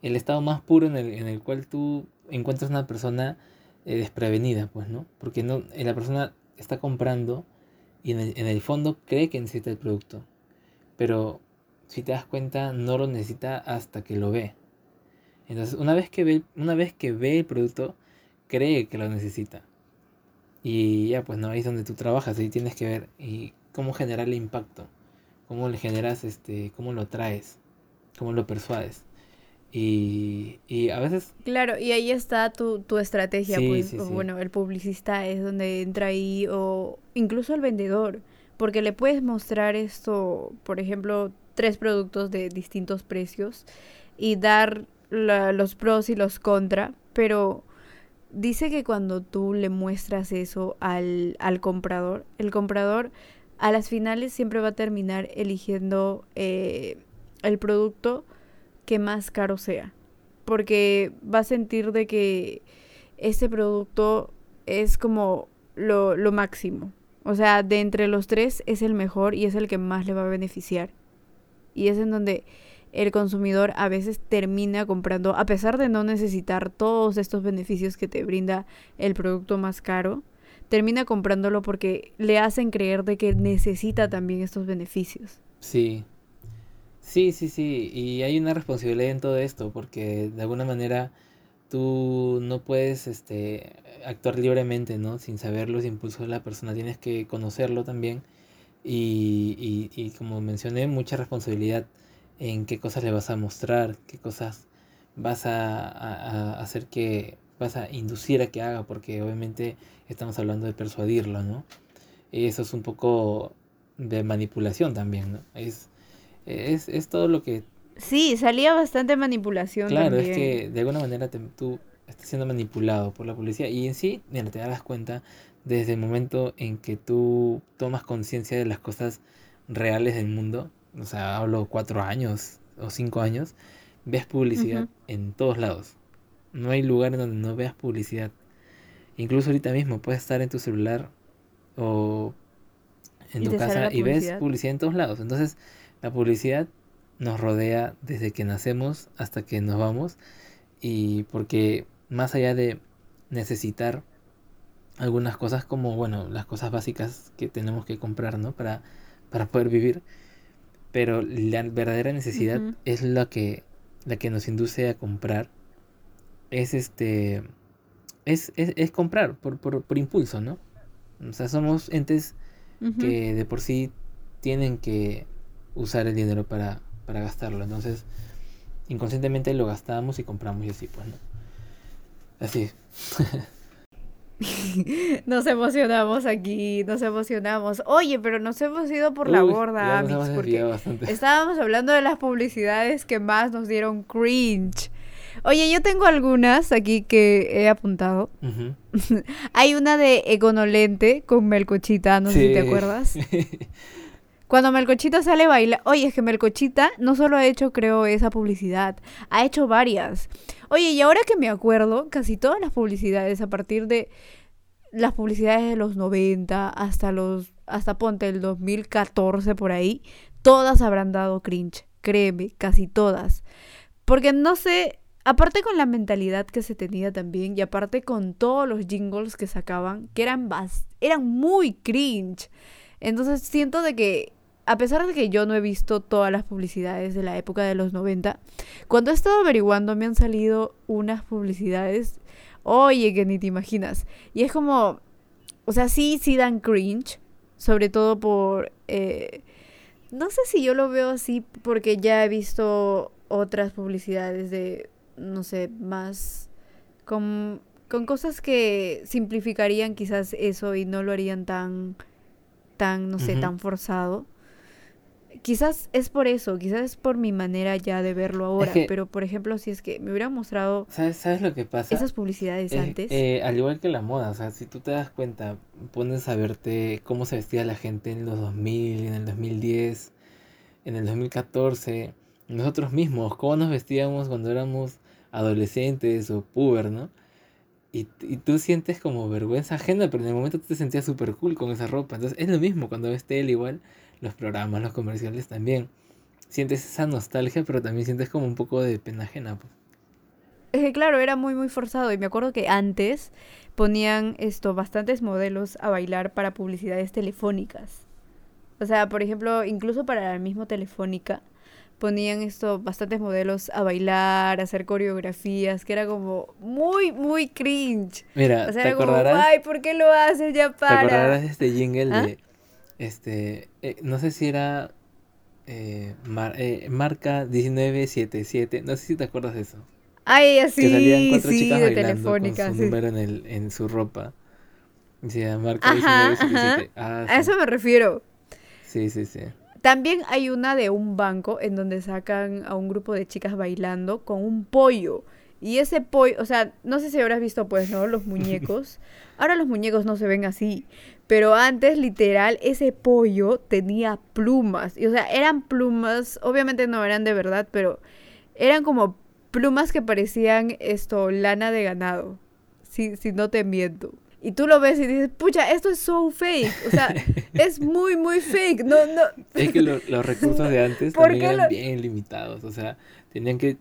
el estado más puro en el, en el cual tú encuentras una persona eh, desprevenida, pues, ¿no? Porque no, eh, la persona está comprando y en el, el fondo cree que necesita el producto. Pero si te das cuenta, no lo necesita hasta que lo ve. Entonces, una vez que ve, una vez que ve el producto, cree que lo necesita. Y ya, pues no, es donde tú trabajas, ahí tienes que ver y cómo generarle impacto, cómo le generas, este, cómo lo traes, cómo lo persuades. Y, y a veces, Claro, y ahí está tu, tu estrategia, Sí, pues, sí, o sí. bueno, el publicista es donde entra ahí, o incluso el vendedor, porque le puedes mostrar esto, por ejemplo, tres productos de distintos precios y dar la- los pros y los contra, pero dice que cuando tú le muestras eso al, al comprador, el comprador a las finales siempre va a terminar eligiendo eh, el producto que más caro sea. Porque va a sentir de que ese producto es como lo, lo máximo. O sea, de entre los tres es el mejor y es el que más le va a beneficiar. Y es en donde el consumidor a veces termina comprando, a pesar de no necesitar todos estos beneficios que te brinda el producto más caro, termina comprándolo porque le hacen creer de que necesita también estos beneficios. Sí. Sí, sí, sí. Y hay una responsabilidad en todo esto, porque de alguna manera tú no puedes este, actuar libremente, ¿no? Sin saber los impulsos de la persona. Tienes que conocerlo también. Y, y, y como mencioné, mucha responsabilidad en qué cosas le vas a mostrar, qué cosas vas a, hacer que, vas a inducir a que haga, porque obviamente estamos hablando de persuadirlo, ¿no? Eso es un poco de manipulación también, ¿no? Es, es, es todo lo que... Sí, salía bastante manipulación. Claro, es que de alguna manera tú estás siendo manipulado por la policía y en sí, mira, te das cuenta desde el momento en que tú tomas conciencia de las cosas reales del mundo, o sea, hablo cuatro años o cinco años, ves publicidad en todos lados. No hay lugar en donde no veas publicidad. Incluso ahorita mismo puedes estar en tu celular o en tu casa y ves publicidad en todos lados. Entonces, la publicidad nos rodea desde que nacemos hasta que nos vamos. Y porque más allá de necesitar algunas cosas como, bueno, las cosas básicas que tenemos que comprar, ¿no? Para, para poder vivir pero la verdadera necesidad es la que, la que nos induce a comprar. Es este. Es, es, comprar por, por, impulso, ¿no? O sea, somos entes que de por sí tienen que usar el dinero para, para gastarlo. Entonces, inconscientemente lo gastamos y compramos y así, pues, ¿no? Así. *laughs* nos emocionamos aquí, nos emocionamos. Oye, pero nos hemos ido por la borda, porque estábamos hablando de las publicidades que más nos dieron cringe. Oye, yo tengo algunas aquí que he apuntado. *laughs* Hay una de Econolente con Melcochita, no sé si te acuerdas. *laughs* Cuando Melcochita sale a bailar, oye, es que Melcochita no solo ha hecho, creo, esa publicidad, ha hecho varias. Oye, y ahora que me acuerdo, casi todas las publicidades, a partir de las publicidades de los 90 hasta los, hasta ponte el 2014 por ahí, todas habrán dado cringe, créeme, casi todas. Porque no sé, aparte con la mentalidad que se tenía también y aparte con todos los jingles que sacaban, que eran, eran muy cringe. Entonces siento de que a pesar de que yo no he visto todas las publicidades de la época de los 90, cuando he estado averiguando me han salido unas publicidades, oye, que ni te imaginas. Y es como, o sea, sí, sí dan cringe, sobre todo por... Eh, no sé si yo lo veo así porque ya he visto otras publicidades de, no sé, más con, con cosas que simplificarían quizás eso y no lo harían tan, tan, no sé, tan forzado quizás es por eso, quizás es por mi manera ya de verlo ahora, pero por ejemplo, si es que me hubieran mostrado ¿sabes, ¿sabes lo que pasa? esas publicidades antes. Eh, al igual que la moda, o sea, si tú te das cuenta, pones a verte cómo se vestía la gente en los 2000, en el 2010, en el 2014, nosotros mismos, cómo nos vestíamos cuando éramos adolescentes o puber, ¿no? Y, y, tú sientes como vergüenza ajena, pero en el momento tú te sentías súper cool con esa ropa. Entonces es lo mismo cuando ves tele igual los programas, los comerciales también. Sientes esa nostalgia, pero también sientes como un poco de pena ajena. Pues. Es que claro, era muy muy forzado y me acuerdo que antes ponían esto bastantes modelos a bailar para publicidades telefónicas. O sea, por ejemplo, incluso para la misma telefónica ponían esto bastantes modelos a bailar, a hacer coreografías, que era como muy muy cringe. Mira, o sea, era como, ay, ¿por qué lo haces? Ya para. ¿Te acordarás de este jingle ¿Ah? de este, eh, no sé si era eh, eh, marca 1977, no sé si te acuerdas de eso. Ay, así, que salían cuatro chicas de telefónica, con su número en, el, en su ropa. Decía marca 1977. Ah, A eso me refiero. Sí, sí, sí. También hay una de un banco en donde sacan a un grupo de chicas bailando con un pollo. Y ese pollo, o sea, no sé si habrás visto pues, ¿no? Los *laughs* muñecos. Ahora los muñecos no se ven así, pero antes, literal, ese pollo tenía plumas. Y, o sea, eran plumas, obviamente no eran de verdad, pero eran como plumas que parecían esto, lana de ganado. Si, si no te miento. Y tú lo ves y dices, pucha, esto es so fake. O sea, *laughs* es muy, muy fake. No, no. Es que lo- los recursos de *laughs* antes ¿Por también eran lo- bien limitados. O sea, tenían que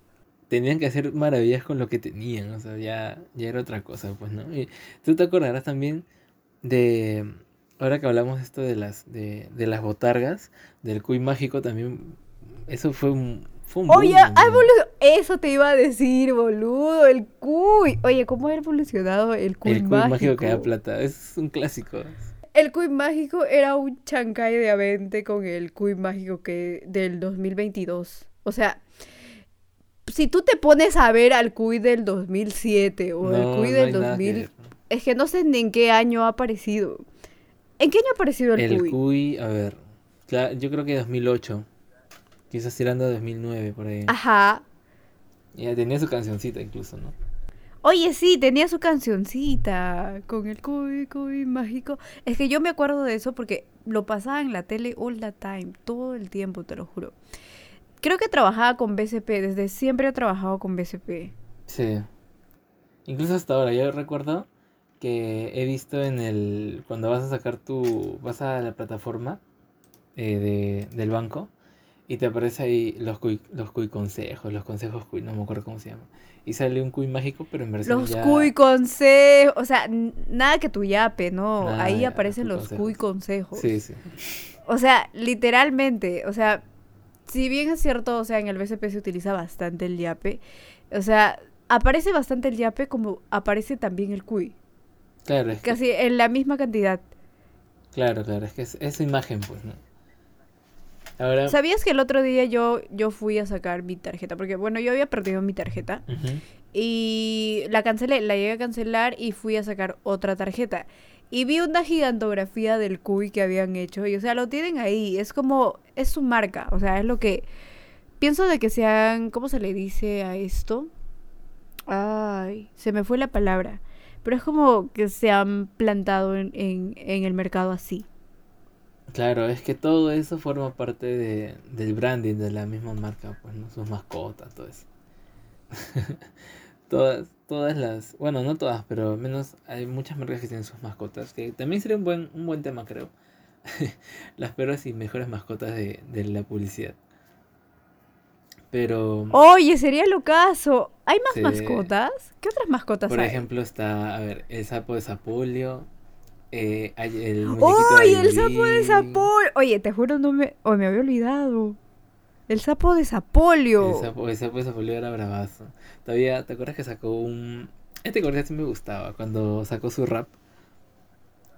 tenían que hacer maravillas con lo que tenían. O sea, ya, ya era otra cosa, pues, ¿no? Y tú te acordarás también de. Ahora que hablamos esto de las, de, de las botargas, del cuy mágico también. Eso fue un. Fue un Oye, boom, ha ¿no? evolu- eso te iba a decir, boludo, el cuy. Oye, ¿cómo ha evolucionado el cuy, El cuy mágico? mágico que da plata. Es un clásico. El cuy mágico era un chancay de Avente con el cuy mágico que del 2022. O sea, si tú te pones a ver al cuy del 2007 o No, el no del hay nada que 2000, ver. es que no sé ni en qué año ha aparecido. ¿En qué año ha aparecido el, El cuy? cuy, a ver. yo creo que 2008. Quizás tirando a 2009 por ahí. Ajá. Ya tenía su cancioncita incluso, ¿no? Oye, sí, tenía su cancioncita con el cuy, cuy mágico. Es que yo me acuerdo de eso porque lo pasaba en la tele all the time, todo el tiempo, te lo juro. Creo que trabajaba con BCP, desde siempre he trabajado con BCP. Sí. Incluso hasta ahora, yo recuerdo que he visto en el... Cuando vas a sacar tu... Vas a la plataforma eh, de, del banco y te aparece ahí los cuy, los cuy consejos, los consejos cuy, no me acuerdo cómo se llama. Y sale un cuy mágico, pero en versión Los ya... cuy consejos, o sea, nada que tu yape, no. Nada, Ahí aparecen los cuy consejos. Sí, sí. O sea, literalmente, o sea, si bien es cierto, o sea, en el BCP se utiliza bastante el yape, o sea, aparece bastante el yape como aparece también el cuy. Claro, que- Casi en la misma cantidad. claro, claro, es que es, es su imagen, pues, ¿no? Ahora... ¿Sabías que el otro día yo, yo fui a sacar mi tarjeta? Porque, bueno, yo había perdido mi tarjeta y la cancelé, la llegué a cancelar y fui a sacar otra tarjeta. Y vi una gigantografía del cuy que habían hecho y, o sea, lo tienen ahí. Es como, es su marca, o sea, es lo que... Pienso de que sean, ¿cómo se le dice a esto? Ay, se me fue la palabra. Pero es como que se han plantado en, en, en el mercado así. Claro, es que todo eso forma parte de, del branding de la misma marca, pues, ¿no? Sus mascotas, todo eso. *laughs* todas, todas las, bueno, no todas, pero al menos hay muchas marcas que tienen sus mascotas, que también sería un buen, un buen tema, creo. *laughs* las peores y mejores mascotas de, de la publicidad. Pero, Oye, sería lo caso. ¿Hay más mascotas? ¿Qué otras mascotas por hay? ejemplo, está, a ver, el sapo de Sapolio, eh, hay el *gasps* ¡Oye, el sapo de Sapolio! Oye, te juro, no me... Oh, me había olvidado. El sapo de Sapolio. El sapo, el sapo de Sapolio era bravazo. Todavía, ¿te acuerdas que sacó un... Este comercial sí me gustaba, cuando sacó su rap.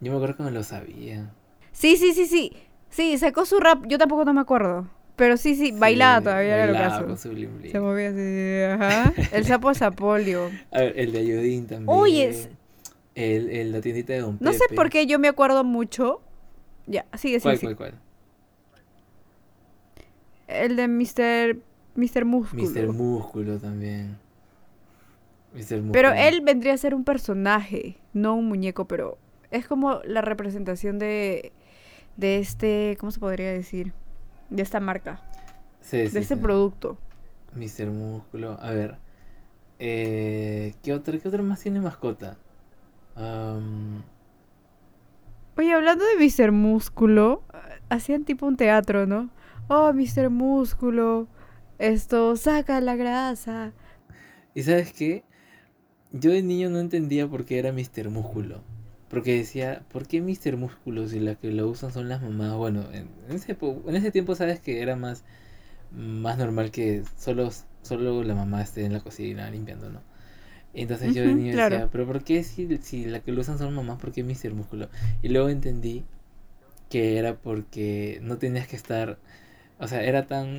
Yo me acuerdo que me lo sabía. Sí, sí, sí, sí. Sí, sacó su rap. Yo tampoco no me acuerdo. Pero sí, sí, bailaba Sí, todavía, era lo bailaba caso. con su bling bling. Se movía así, ajá. El sapo de Sapolio. *laughs* A ver, el de Ayudín también. Oye, es- El, el, la tiendita de Don No sé por qué yo me acuerdo mucho. Ya, sigue, ¿Cuál, sigue, cuál, sigue. cuál? El de Mr. Mr. Músculo. Mr. Músculo también. Mr. Músculo. Pero él vendría a ser un personaje, no un muñeco, pero es como la representación de, de este, ¿cómo se podría decir? De esta marca, Sí, de sí, este sí. producto. Mr. Músculo. A ver. Eh, ¿qué, otra, ¿Qué otra más tiene mascota? Oye, hablando de Mr. Músculo, hacían tipo un teatro, ¿no? Oh, Mr. Músculo, esto, saca la grasa. ¿Y sabes qué? Yo de niño no entendía por qué era Mr. Músculo. Porque decía, ¿por qué Mr. Músculo si la que lo usan son las mamás? Bueno, en, ese, po- en ese tiempo sabes que era más, más normal que solo, solo la mamá esté en la cocina limpiando, ¿no? Entonces yo de niño claro. decía, ¿pero por qué si, si la que lo usan son mamás, por qué Mr. Músculo? Y luego entendí que era porque no tenías que estar, o sea, era tan...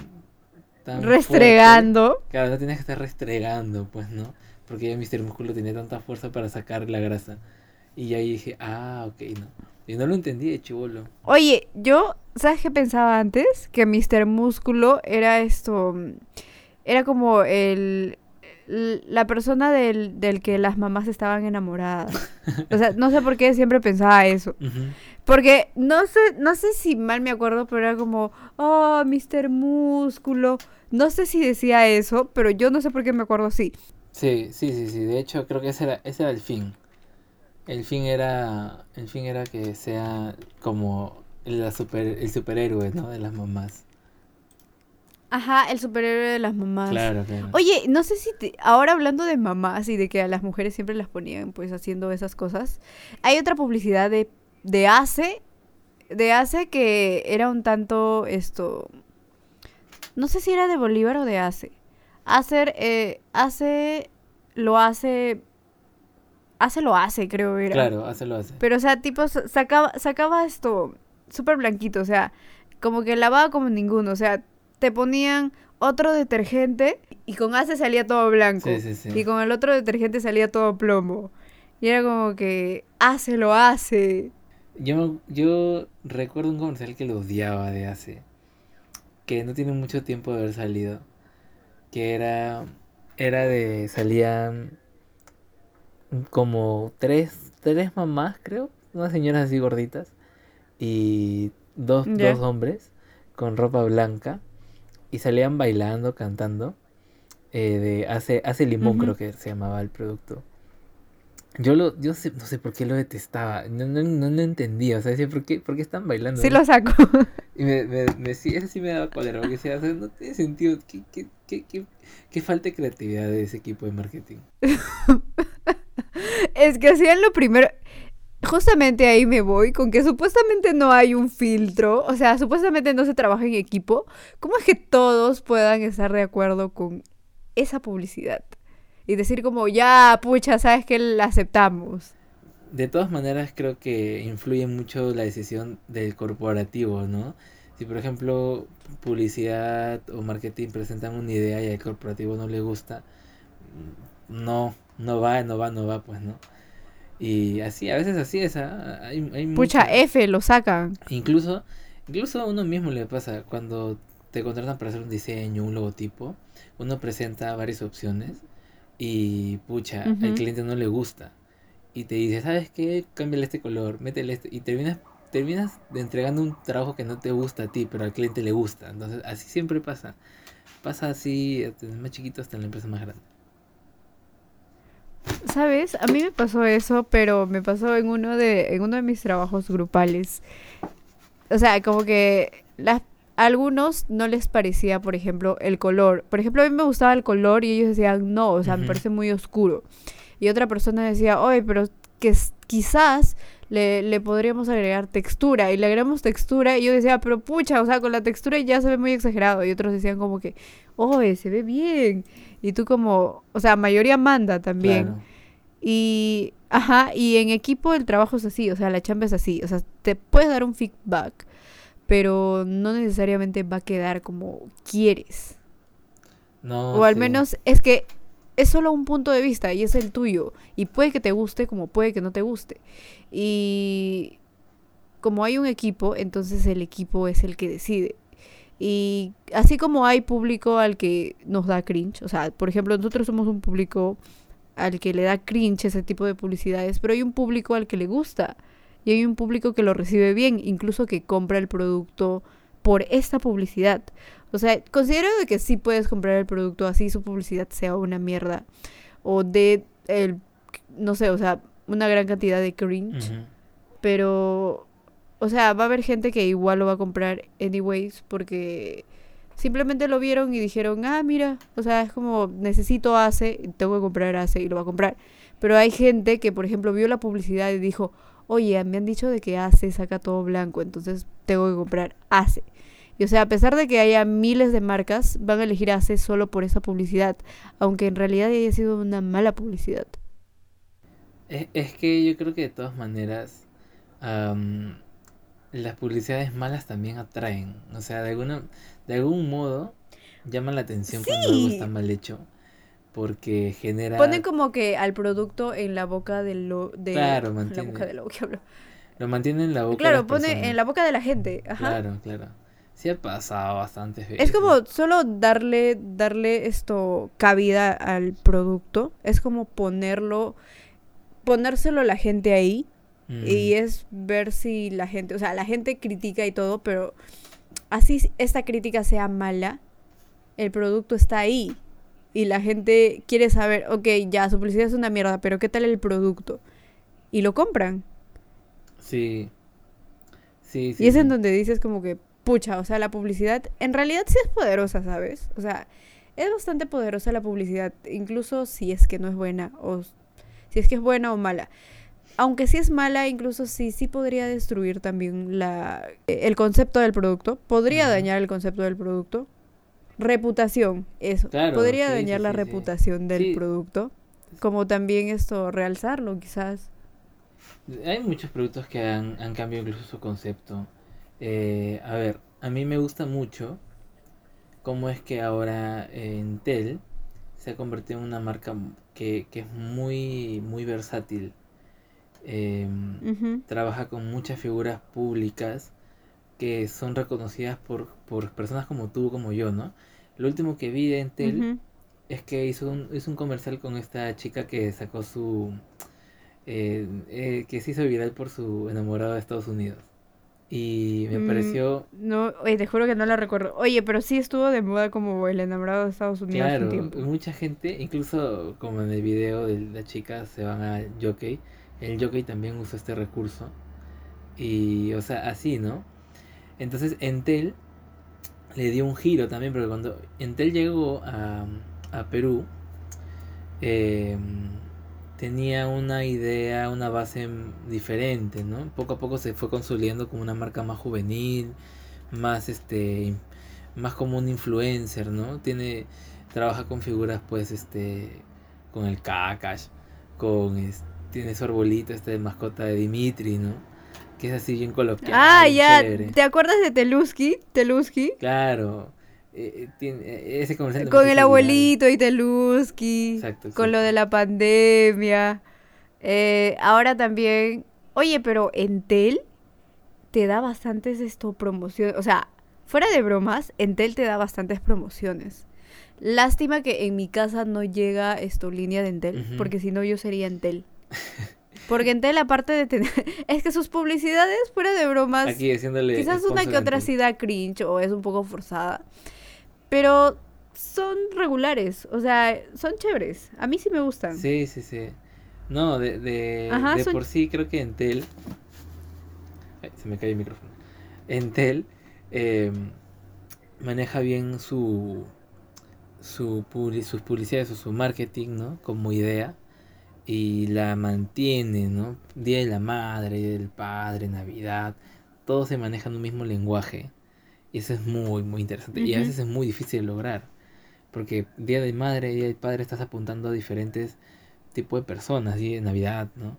tan fuerte Restregando. Claro, no tienes que estar restregando, pues, ¿no? Porque ya Mr. Músculo tenía tanta fuerza para sacar la grasa. Y ahí dije, ah, ok, no. Y no lo entendí de chivolo. Oye, yo, ¿sabes qué pensaba antes? Que Mr. Músculo era esto. mm, Era como el. La persona del, del que las mamás estaban enamoradas. *laughs* O sea, no sé por qué siempre pensaba eso. Porque no sé, no sé si mal me acuerdo, pero era como, oh, Mr. Músculo. No sé si decía eso, pero yo no sé por qué me acuerdo así. Sí, sí, sí, sí. De hecho, creo que ese era, ese era el fin. El fin era, el fin era que sea como la super, el superhéroe, ¿no? De las mamás. Ajá, el superhéroe de las mamás. Claro, claro. Oye, no sé si te- ahora hablando de mamás y de que a las mujeres siempre las ponían pues haciendo esas cosas, hay otra publicidad de, de Ace, de Ace que era un tanto esto, no sé si era de Bolívar o de Ace. Hacer, eh, Ace lo hace, Ace lo hace creo era. Claro, hace lo hace. Pero o sea, tipo sa- sacaba, sacaba esto súper blanquito, o sea, como que lavaba como ninguno, o sea, te ponían otro detergente y con Ace salía todo blanco. Sí, sí, sí. Y con el otro detergente salía todo plomo. Y era como que hace lo hace. Yo, yo recuerdo un comercial que lo odiaba de hace, que no tiene mucho tiempo de haber salido, que era, era de, salían como tres, tres mamás, creo, unas señoras así gorditas, y dos, dos hombres con ropa blanca, y salían bailando, cantando, eh, de hace, hace limón creo que se llamaba el producto. Yo lo, yo sé- no sé por qué lo detestaba, no, no, no lo entendía, o sea, decía, ¿por qué, por qué están bailando? Sí no? lo saco. Y me, me, me, sí, eso sí me daba cólera, porque decía, o sea, no tiene sentido, qué, qué, qué, qué, qué falta de creatividad de ese equipo de marketing. *laughs* es que hacían lo primero. Justamente ahí me voy con que supuestamente no hay un filtro, o sea, supuestamente no se trabaja en equipo. ¿Cómo es que todos puedan estar de acuerdo con esa publicidad? Y decir como, ya, pucha, sabes que la aceptamos. De todas maneras, creo que influye mucho la decisión del corporativo, ¿no? Si, por ejemplo, publicidad o marketing presentan una idea y al corporativo no le gusta, mm, no, no va, no va, no va, pues, ¿no? Y así, a veces así es, ¿ah? Hay, hay Pucha, F, lo sacan. Incluso, incluso a uno mismo le pasa cuando te contratan para hacer un diseño, un logotipo, uno presenta varias opciones y pucha, al Ujú. cliente no le gusta. Y te dice, ¿sabes qué? Cámbiale este color, métele este. Y terminas, terminas de entregando un trabajo que no te gusta a ti, pero al cliente le gusta. Entonces, así siempre pasa. Pasa así, más chiquito hasta en la empresa más grande. ¿Sabes? A mí me pasó eso, pero me pasó en uno de, en uno de mis trabajos grupales. O sea, como que las, a algunos no les parecía, por ejemplo, el color. Por ejemplo, a mí me gustaba el color y ellos decían, no, o sea, me parece muy oscuro. Y otra persona decía, oye, pero que quizás le, le podríamos agregar textura. Y le agregamos textura y yo decía, pero pucha, o sea, con la textura ya se ve muy exagerado. Y otros decían como que, oye, se ve bien. Y tú como, o sea, mayoría manda también. Claro. Y, ajá, y en equipo el trabajo es así, o sea, la chamba es así, o sea, te puedes dar un feedback, pero no necesariamente va a quedar como quieres. No, o al sí. menos es que es solo un punto de vista y es el tuyo. Y puede que te guste como puede que no te guste. Y como hay un equipo, entonces el equipo es el que decide. Y así como hay público al que nos da cringe, o sea, por ejemplo, nosotros somos un público al que le da cringe ese tipo de publicidades, pero hay un público al que le gusta. Y hay un público que lo recibe bien, incluso que compra el producto por esta publicidad. O sea, considero de que sí puedes comprar el producto así su publicidad sea una mierda. O de el no sé, o sea, una gran cantidad de cringe. Pero, o sea, va a haber gente que igual lo va a comprar anyways porque simplemente lo vieron y dijeron, ah, mira, o sea, es como necesito ACE, tengo que comprar ACE y lo va a comprar. Pero hay gente que, por ejemplo, vio la publicidad y dijo, oye, me han dicho de que ACE saca todo blanco, entonces tengo que comprar ACE. Y o sea, a pesar de que haya miles de marcas, van a elegir ACE solo por esa publicidad, aunque en realidad haya sido una mala publicidad. Es, es que yo creo que de todas maneras las publicidades malas también atraen. O sea, de alguna, de algún modo llaman la atención cuando algo Sí. está mal hecho. Porque genera... Ponen como que al producto en la boca del lo, de Claro, en *laughs* la boca lobo que hablo. Lo mantiene en la boca de Claro, las pone personas. en la boca de la gente, ajá. Claro, claro. Sí ha pasado bastantes veces. Es como solo darle darle esto cabida al producto, es como ponerlo ponérselo a la gente ahí Mm, y es ver si la gente, o sea, la gente critica y todo, pero así esta crítica sea mala, el producto está ahí y la gente quiere saber, ok, ya, su publicidad es una mierda, pero ¿qué tal el producto? y lo compran. Sí. Sí, sí. y es sí. en donde dices como que, pucha, o sea, la publicidad en realidad sí es poderosa, ¿sabes? O sea, es bastante poderosa la publicidad, incluso si es que no es buena o si es que es buena o mala. Aunque sí es mala, incluso sí, sí podría destruir también la, el concepto del producto, podría dañar el concepto del producto. Reputación, eso. Claro, podría sí, dañar sí, la sí, reputación del producto. Como también esto, realzarlo quizás. Hay muchos productos que han, han cambiado incluso su concepto. Eh, a ver, a mí me gusta mucho cómo es que ahora eh, Intel se ha convertido en una marca que, que es muy, muy versátil. Em, trabaja con muchas figuras públicas que son reconocidas por, por personas como tú, como yo, ¿no? Lo último que vi de Intel es que hizo un, hizo un comercial con esta chica que sacó su... eh, eh, que se hizo viral por su enamorado de Estados Unidos. Y me Mm, pareció... No, oye, te juro que no la recuerdo. Oye, pero sí estuvo de moda como el enamorado de Estados Unidos Claro, un tiempo. mucha gente, incluso como en el video de la chica, se van a Jockey. El Jockey también usó este recurso. Y, o sea, así, ¿no? Entonces, Entel le dio un giro también, porque cuando Entel llegó a, a Perú, eh, tenía una idea, una base diferente, ¿no? Poco a poco se fue consolidando como una marca más juvenil, más este, más como un influencer, ¿no? Tiene, trabaja con figuras, pues, este, con el Kakash, con, es- tiene su arbolito, este de mascota de Dimitri, ¿no? Que es así bien coloquial. Ah, ya. chévere. ¿Te acuerdas de Teluski? Teluski. Claro. Eh, eh, tiene, eh, ese comercial también Con el abuelito y Teluski. Exacto, Con lo de la pandemia. Eh, ahora también. Oye, pero Entel te da bastantes esto promociones. O sea, fuera de bromas, Entel te da bastantes promociones. Lástima que en mi casa no llega esto línea de Entel, porque si no yo sería Entel. *laughs* Porque Entel, aparte de tener. *laughs* es que sus publicidades, fuera de bromas. Aquí haciéndole. Quizás una que otra sí da cringe o es un poco forzada. Pero son regulares. O sea, son chéveres. A mí sí me gustan. Sí, sí, sí. No, de, de, Ajá, de son- por sí creo que Entel. Ay, se me cae el micrófono. Entel eh, maneja bien su, su sus publicidades o su marketing, ¿no? Como idea. Y la mantiene, ¿no? Día de la madre, Día del padre, Navidad. Todos se manejan un mismo lenguaje. Y eso es muy, muy interesante. Y a veces es muy difícil de lograr. Porque Día de Madre, Día del Padre estás apuntando a diferentes tipos de personas, Día de Navidad, ¿no?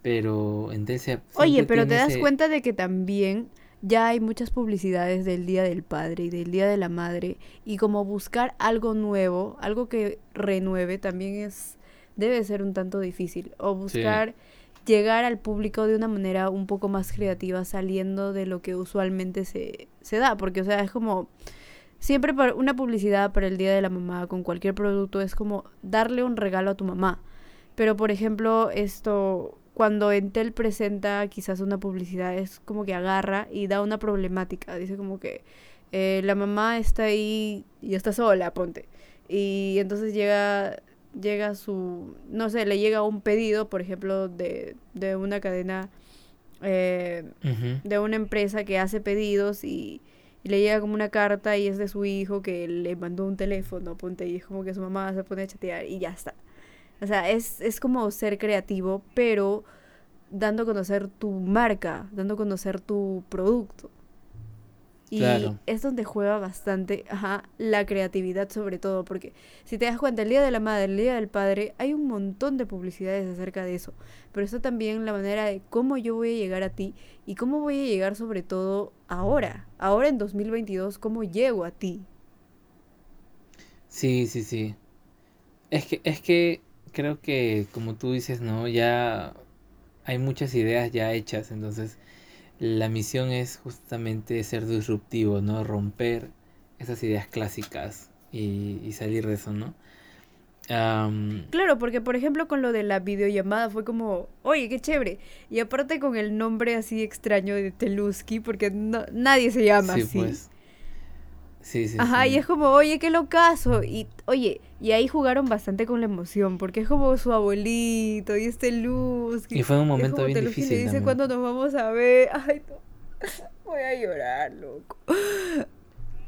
Pero Entel se Oye, pero te das ese- cuenta de que también ya hay muchas publicidades del Día del Padre y del Día de la Madre. Y como buscar algo nuevo, algo que renueve, también es debe ser un tanto difícil. O buscar llegar al público de una manera un poco más creativa, saliendo de lo que usualmente se, se da. Porque, o sea, es como... Siempre para una publicidad para el Día de la Mamá con cualquier producto es como darle un regalo a tu mamá. Pero, por ejemplo, esto, cuando Entel presenta quizás una publicidad, es como que agarra y da una problemática. Dice como que eh, la mamá está ahí y está sola, ponte. Y entonces llega, llega su, no sé, le llega un pedido, por ejemplo, de, de una cadena, eh, de una empresa que hace pedidos y, y le llega como una carta y es de su hijo que le mandó un teléfono, ponte, y es como que su mamá se pone a chatear y ya está. O sea, es, es como ser creativo, pero dando a conocer tu marca, dando a conocer tu producto. Y Claro. es donde juega bastante ajá, la creatividad sobre todo, porque si te das cuenta, el Día de la Madre, el Día del Padre, hay un montón de publicidades acerca de eso, pero está también la manera de cómo yo voy a llegar a ti y cómo voy a llegar sobre todo ahora, ahora en 2022, cómo llego a ti. Sí, sí, sí. Es que, es que creo que, como tú dices, ¿no? Ya hay muchas ideas ya hechas, entonces la misión es justamente ser disruptivo, ¿no? Romper esas ideas clásicas y, y salir de eso, ¿no? Am, Claro, porque por ejemplo con lo de la videollamada fue como, oye, qué chévere. Y aparte con el nombre así extraño de Teluski, porque no, nadie se llama sí, así. pues. Sí, sí. Ajá, sí. y es como, oye, qué locazo. Y, oye, y ahí jugaron bastante con la emoción, porque es como su abuelito y este luz. Y fue un es momento como bien Teluski difícil le dice cuándo nos vamos a ver. *laughs* Ay, no. Voy a llorar, loco.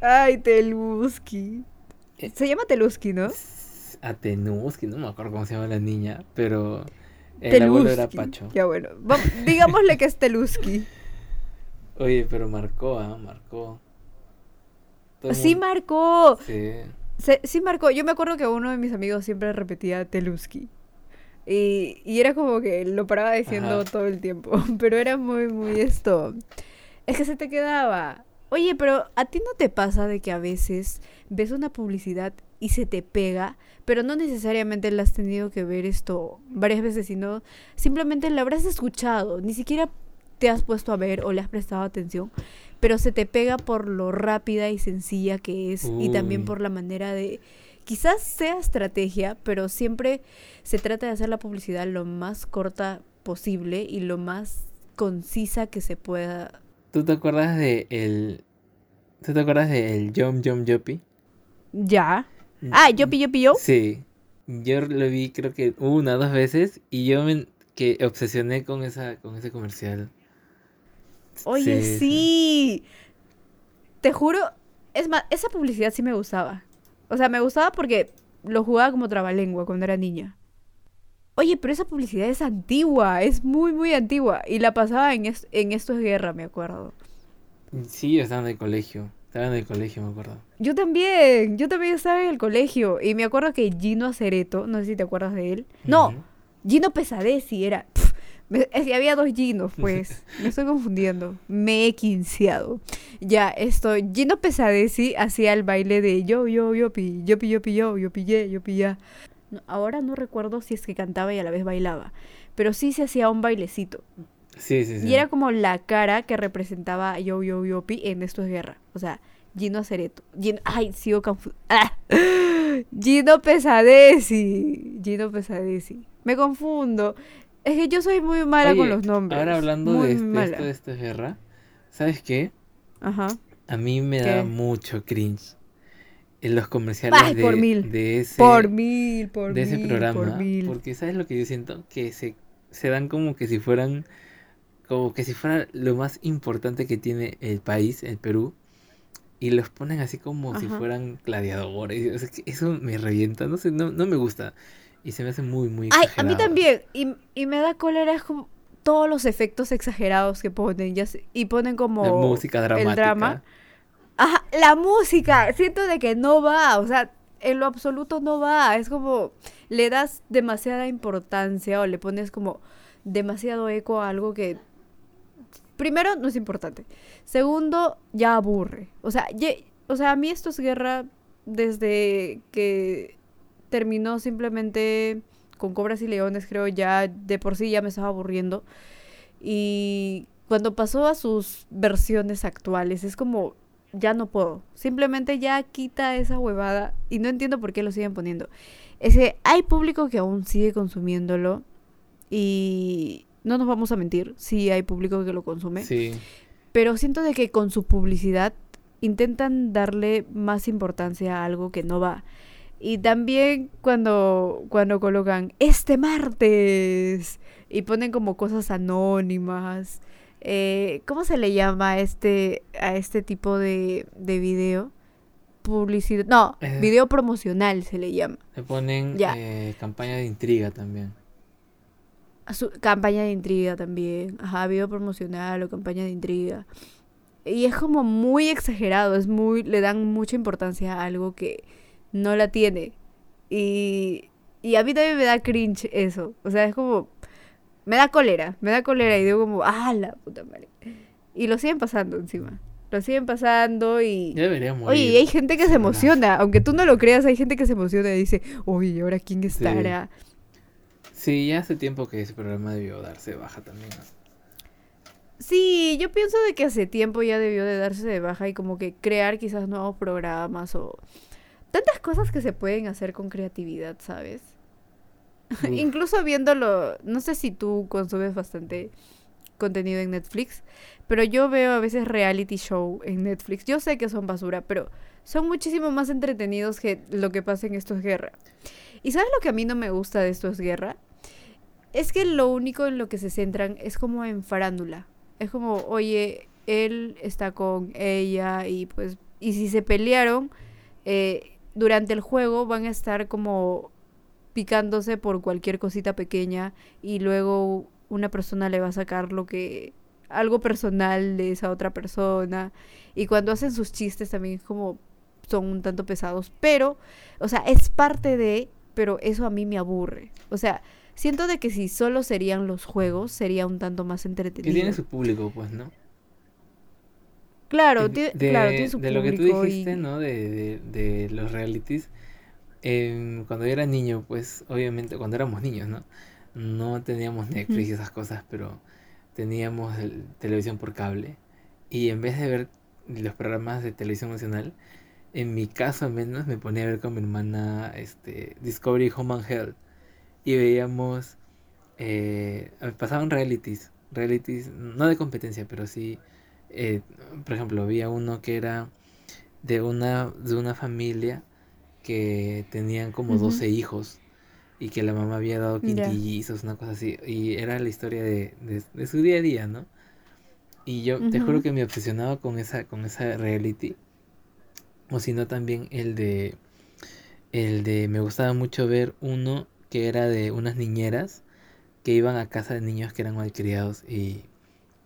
Ay, Teluski. Eh. Se llama Teluski, ¿no? Atenuski, no me acuerdo cómo se llama la niña, pero el abuelo era Teluski. Pacho. Ya bueno, digámosle que es Teluski. *laughs* Oye, pero marcó, ¿ah? Marcó. Todo Sí mundo- marcó. Sí. Se- sí marcó. Yo me acuerdo que uno de mis amigos siempre repetía Teluski. Y, y era como que lo paraba diciendo Ajá. todo el tiempo. *laughs* Pero era muy, muy esto. Es que se te quedaba. Oye, pero ¿a ti no te pasa de que a veces ves una publicidad y se te pega, pero no necesariamente la has tenido que ver esto varias veces, sino simplemente la habrás escuchado, ni siquiera te has puesto a ver o le has prestado atención, pero se te pega por lo rápida y sencilla que es y también por la manera de... Quizás sea estrategia, pero siempre se trata de hacer la publicidad lo más corta posible y lo más concisa que se pueda. ¿Tú te acuerdas de el... ¿Tú te acuerdas del Jump Jump Yopi? Ya. Ah, yo pillo pillo. Sí. Yo lo vi creo que una o dos veces y yo me que obsesioné con esa con ese comercial. Oye, Sí, sí. Te juro, es más, esa publicidad sí me gustaba. O sea, me gustaba porque lo jugaba como trabalengua cuando era niña. Oye, pero esa publicidad es antigua, es muy, muy antigua. Y la pasaba en, es- en Esto es Guerra, me acuerdo. Sí, yo estaba en el colegio. Estaba en el colegio, me acuerdo. Yo también, yo también estaba en el colegio. Y me acuerdo que Gino Acereto, no sé si te acuerdas de él. No. Gino Pesadesi era. Me- es había dos Ginos, pues. *laughs* Me estoy confundiendo. Me he quinceado. Ya, esto. Gino Pesadesi hacía el baile de yo, yo, yo, pi, yo, pi, yo, pi, yo, yo, pillé, yo, pillá. No, ahora no recuerdo si es que cantaba y a la vez bailaba. Pero sí se hacía un bailecito. Sí, sí, sí. Y era como la cara que representaba a Yo Yo Yo Pi en Esto es Guerra. O sea, Gino Acereto. Gino, ay, sigo confu- ¡Ah! *gasps* Gino Pesadesi. Gino Pesadesi. Me confundo. Es que yo soy muy mala con Oye, los nombres. Ahora hablando Muy de, este- esto, de esta guerra, ¿sabes qué? Ajá. A mí me da ¿Qué? mucho cringe en los comerciales Ay, de, por mil. de ese Por mil, por de ese mil, programa, por mil. porque sabes lo que yo siento que se se dan como que si fueran como que si fuera lo más importante que tiene el país, el Perú, y los ponen así como si Ajá. fueran gladiadores. O sea, eso me revienta, no sé, no, no me gusta. Y se me hace muy, muy Ay, a mí también. Y, y me da cólera es como todos los efectos exagerados que ponen. Ya y ponen como La música dramática. el drama. Ajá, la música. Siento de que no va. O sea, en lo absoluto no va. Es como le das demasiada importancia o le pones como demasiado eco a algo que primero no es importante. Segundo, ya aburre. O sea, ye- o sea, a mí esto es guerra desde que terminó simplemente con Cobras y Leones, creo ya de por sí ya me estaba aburriendo. Y cuando pasó a sus versiones actuales, es como, ya no puedo. Simplemente ya quita esa huevada y no entiendo por qué lo siguen poniendo. Es que hay público que aún sigue consumiéndolo y no nos vamos a mentir, sí hay público que lo consume. Sí. Pero siento de que con su publicidad intentan darle más importancia a algo que no va. Y también cuando, cuando colocan este martes y ponen como cosas anónimas. eh, ¿Cómo se le llama a este, a este tipo de, de video? Publicidad. No, Eh. video promocional se le llama. Le ponen Ya. eh, campaña de intriga también. Su campaña de intriga también. Ajá, video promocional o campaña de intriga. Y es como muy exagerado, es muy, le dan mucha importancia a algo que no la tiene. Y, y a mí también me da cringe eso. O sea, es como, me da cólera, me da cólera y digo como, ah, la puta madre. Y lo siguen pasando encima. Lo siguen pasando y... Ya debería morir. Oye, y hay gente que se emociona, aunque tú no lo creas, hay gente que se emociona y dice, oye, ¿y ahora quién estará? Sí, ya hace tiempo que ese programa debió darse de baja también. ¿no? Sí, yo pienso de que hace tiempo ya debió de darse de baja y como que crear quizás nuevos programas o tantas cosas que se pueden hacer con creatividad, ¿sabes? *laughs* Incluso viéndolo, no sé si tú consumes bastante contenido en Netflix, pero yo veo a veces reality show en Netflix. Yo sé que son basura, pero son muchísimo más entretenidos que lo que pasa en Esto es Guerra. ¿Y sabes lo que a mí no me gusta de Esto es Guerra? Es que lo único en lo que se centran es como en farándula. Es como, oye, él está con ella y pues, y si se pelearon, eh, durante el juego van a estar como picándose por cualquier cosita pequeña y luego una persona le va a sacar lo que algo personal de esa otra persona y cuando hacen sus chistes también es como son un tanto pesados, pero o sea, es parte de, pero eso a mí me aburre. O sea, siento de que si solo serían los juegos sería un tanto más entretenido. Que tiene su público, pues, ¿no? Claro, de, claro, tiene su de lo que tú dijiste, y... ¿no? De, de, de los realities. em, cuando yo era niño, pues, obviamente, cuando éramos niños, ¿no? No teníamos Netflix y esas cosas, pero teníamos el- televisión por cable. Y en vez de ver los programas de televisión nacional, en mi caso al menos me ponía a ver con mi hermana este, Discovery Home and Health. Y veíamos, eh, pasaban realities, realities, no de competencia, pero sí, eh, por ejemplo, había uno que era de una, de una familia que tenían como Ujú. 12 hijos y que la mamá había dado quintillizos, una cosa así, y era la historia de, de, de su día a día, ¿no? Y yo te juro que me obsesionaba con esa, con esa reality, o si no también el de, el de, me gustaba mucho ver uno que era de unas niñeras que iban a casa de niños que eran malcriados y,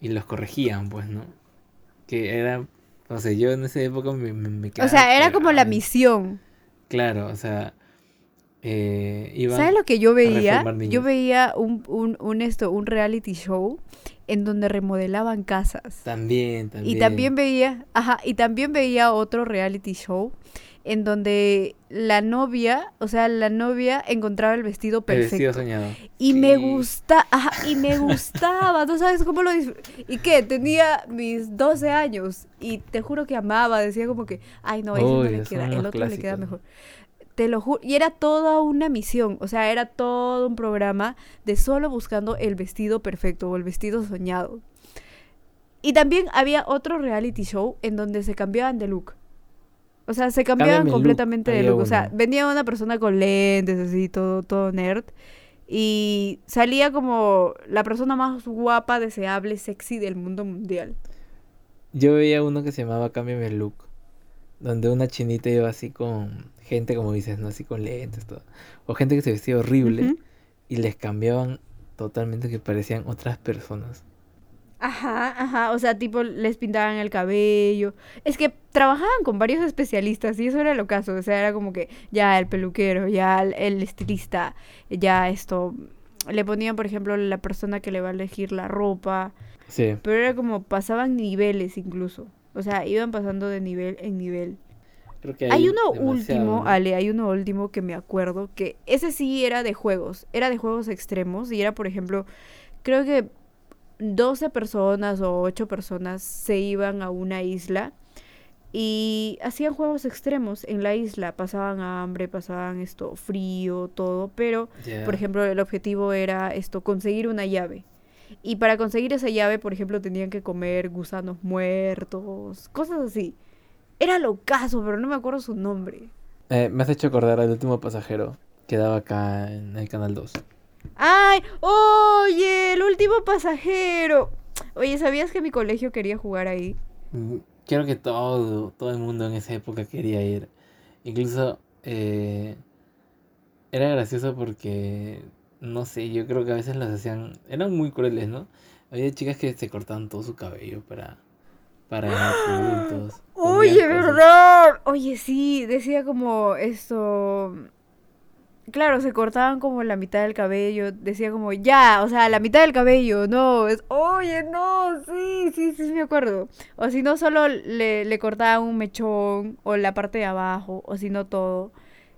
y los corregían, pues, ¿no? Que era, no sé, yo en esa época me, me, me O sea, era como la misión. Claro, o sea, eh, ¿Sabes lo que yo veía? Yo veía un, un, un esto, un reality show en donde remodelaban casas. También, también. Y también veía, ajá, y también veía otro reality show en donde la novia, o sea, la novia encontraba el vestido El perfecto. vestido soñado. Y me gusta, ajá, y me gustaba, ¿tú sabes cómo lo ¿Y qué? Tenía mis 12 años y te juro que amaba, decía como que, ay no, ese no le queda, el otro le queda mejor. Te lo juro, y era toda una misión, o sea, era todo un programa de solo buscando el vestido perfecto o el vestido soñado. Y también había otro reality show en donde se cambiaban de look. O sea, se cambiaban look, completamente de look. O sea, venía una persona con lentes, así, todo, todo nerd. Y salía como la persona más guapa, deseable, sexy del mundo mundial. Yo veía uno que se llamaba Cámbiame el look, donde una chinita iba así con gente, como dices, ¿no? Así con lentes, todo. O gente que se vestía horrible y les cambiaban totalmente que parecían otras personas. Ajá, ajá. O sea, tipo, les pintaban el cabello. Es que trabajaban con varios especialistas y eso era lo caso. O sea, era como que ya el peluquero, ya el, el estilista, ya esto. Le ponían, por ejemplo, la persona que le va a elegir la ropa. Sí. Pero era como pasaban niveles incluso. O sea, iban pasando de nivel en nivel. Creo que Hay hay uno demasiado, último. Ale, hay uno último que me acuerdo que ese sí era de juegos, era de juegos extremos y era, por ejemplo, creo que 12 personas o 8 personas se iban a una isla y hacían juegos extremos en la isla, pasaban hambre, pasaban esto frío, todo, pero por ejemplo, el objetivo era esto, conseguir una llave. Y para conseguir esa llave, por ejemplo, tenían que comer gusanos muertos, cosas así. Era locazo, pero no me acuerdo su nombre. Eh, me has hecho acordar al último pasajero que daba acá en el canal 2. ¡Ay! ¡Oye! El último pasajero. Oye, ¿sabías que mi colegio quería jugar ahí? Creo que todo, todo el mundo en esa época quería ir. Incluso eh, era gracioso porque, no sé, yo creo que a veces los hacían, eran muy crueles, ¿no? Había chicas que se cortaban todo su cabello para, para *gasps* puntos. Oye. ¿verdad? Oye, sí, decía como esto. Claro, se cortaban como la mitad del cabello. Decía como, ya, o sea, la mitad del cabello, no. Es, oye, no, sí, sí, sí, me acuerdo. O si no, solo le, le cortaban un mechón o la parte de abajo, o si no, todo.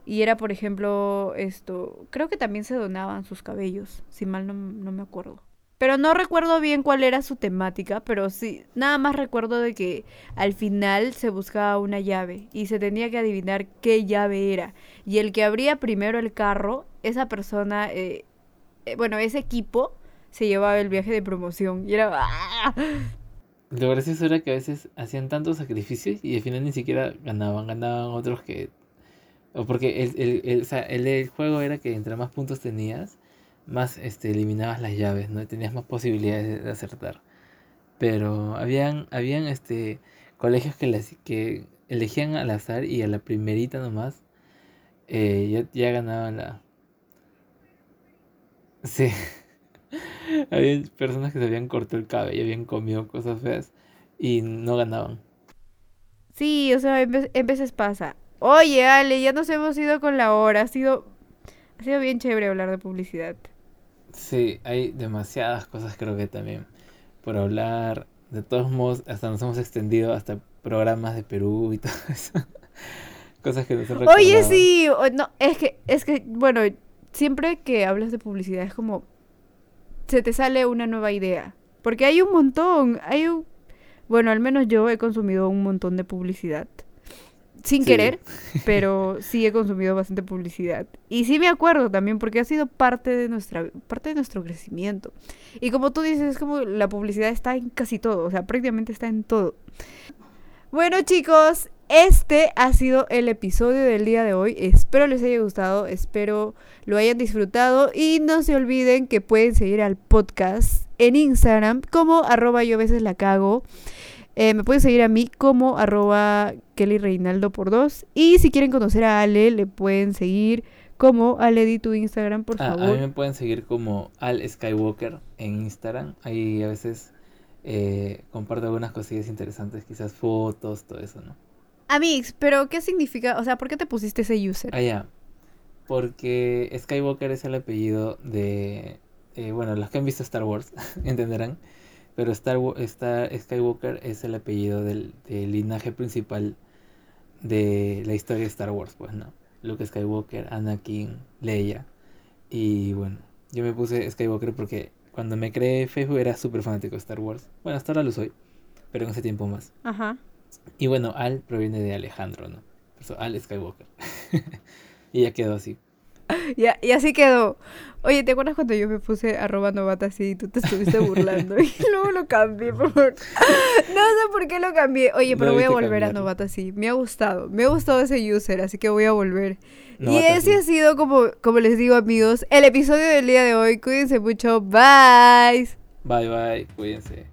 Y era, por ejemplo, esto. Creo que también se donaban sus cabellos, si mal no, no me acuerdo. Pero no recuerdo bien cuál era su temática, pero sí, nada más recuerdo de que al final se buscaba una llave y se tenía que adivinar qué llave era. Y el que abría primero el carro, esa persona, eh, eh, bueno, ese equipo se llevaba el viaje de promoción. Y era... ¡ah! Lo gracioso era que a veces hacían tantos sacrificios y al final ni siquiera ganaban, ganaban otros que... O porque el, el, el, o sea, el, el juego era que entre más puntos tenías, más este, eliminabas las llaves, ¿no? Tenías más posibilidades de acertar. Pero habían, habían este, colegios que, las, que elegían al azar y a la primerita nomás eh, ya, ya ganaban la... *laughs* Sí. Había personas que se habían cortado el cabello, habían comido cosas feas y no ganaban. Sí, o sea, en veces pasa. Oye, Ale, ya nos hemos ido con la hora. Ha sido, ha sido bien chévere hablar de publicidad. Sí, hay demasiadas cosas creo que también por hablar. De todos modos, hasta nos hemos extendido hasta programas de Perú y *laughs* todo eso. Cosas que nos han Oye, sí, o- no, es que, es que, bueno, siempre que hablas de publicidad es como, se te sale una nueva idea. Porque hay un montón, hay un, bueno, al menos yo he consumido un montón de publicidad. Sin Sí. querer, *laughs* pero sí he consumido bastante publicidad. Y sí me acuerdo también porque ha sido parte de nuestra parte de nuestro crecimiento. Y como tú dices, es como la publicidad está en casi todo, o sea, prácticamente está en todo. Bueno, chicos, este ha sido el episodio del día de hoy. Espero les haya gustado, espero lo hayan disfrutado y no se olviden que pueden seguir al podcast en Instagram como arroba yo a veces la cago. Eh, me pueden seguir a mí como arroba Kelly Reinaldo por dos. Y si quieren conocer a Ale, le pueden seguir como Ale di tu Instagram, por Ah, a favor. mí me pueden seguir como Al Skywalker en Instagram. Ahí a veces eh, comparto algunas cosillas interesantes, quizás fotos, todo eso, ¿no? Amix, pero ¿qué significa? O sea, ¿por qué te pusiste ese user? Ah, ya. Porque Skywalker es el apellido de... eh, bueno, los que han visto Star Wars *laughs* entenderán. Pero Star, Star- Skywalker es el apellido del, del linaje principal de la historia de Star Wars, pues, ¿no? Luke Skywalker, Anakin, Leia. Y bueno, yo me puse Skywalker porque cuando me creé Facebook era súper fanático de Star Wars. Bueno, hasta ahora lo soy, pero en ese tiempo más. Ajá. Y bueno, Al proviene de Alejandro, ¿no? Al Skywalker. *laughs* y ya quedó así. *laughs* Y así quedó. Oye, ¿te acuerdas cuando yo me puse arroba novata así y tú te estuviste burlando? *laughs* Y luego lo cambié, por favor. No sé por qué lo cambié. Oye, pero No voy a volver a novata así. Me ha gustado. Me ha gustado ese user, así que voy a volver. y ese ha sido, como, como les digo, amigos, el episodio del día de hoy. Cuídense mucho. Bye. Bye bye, cuídense.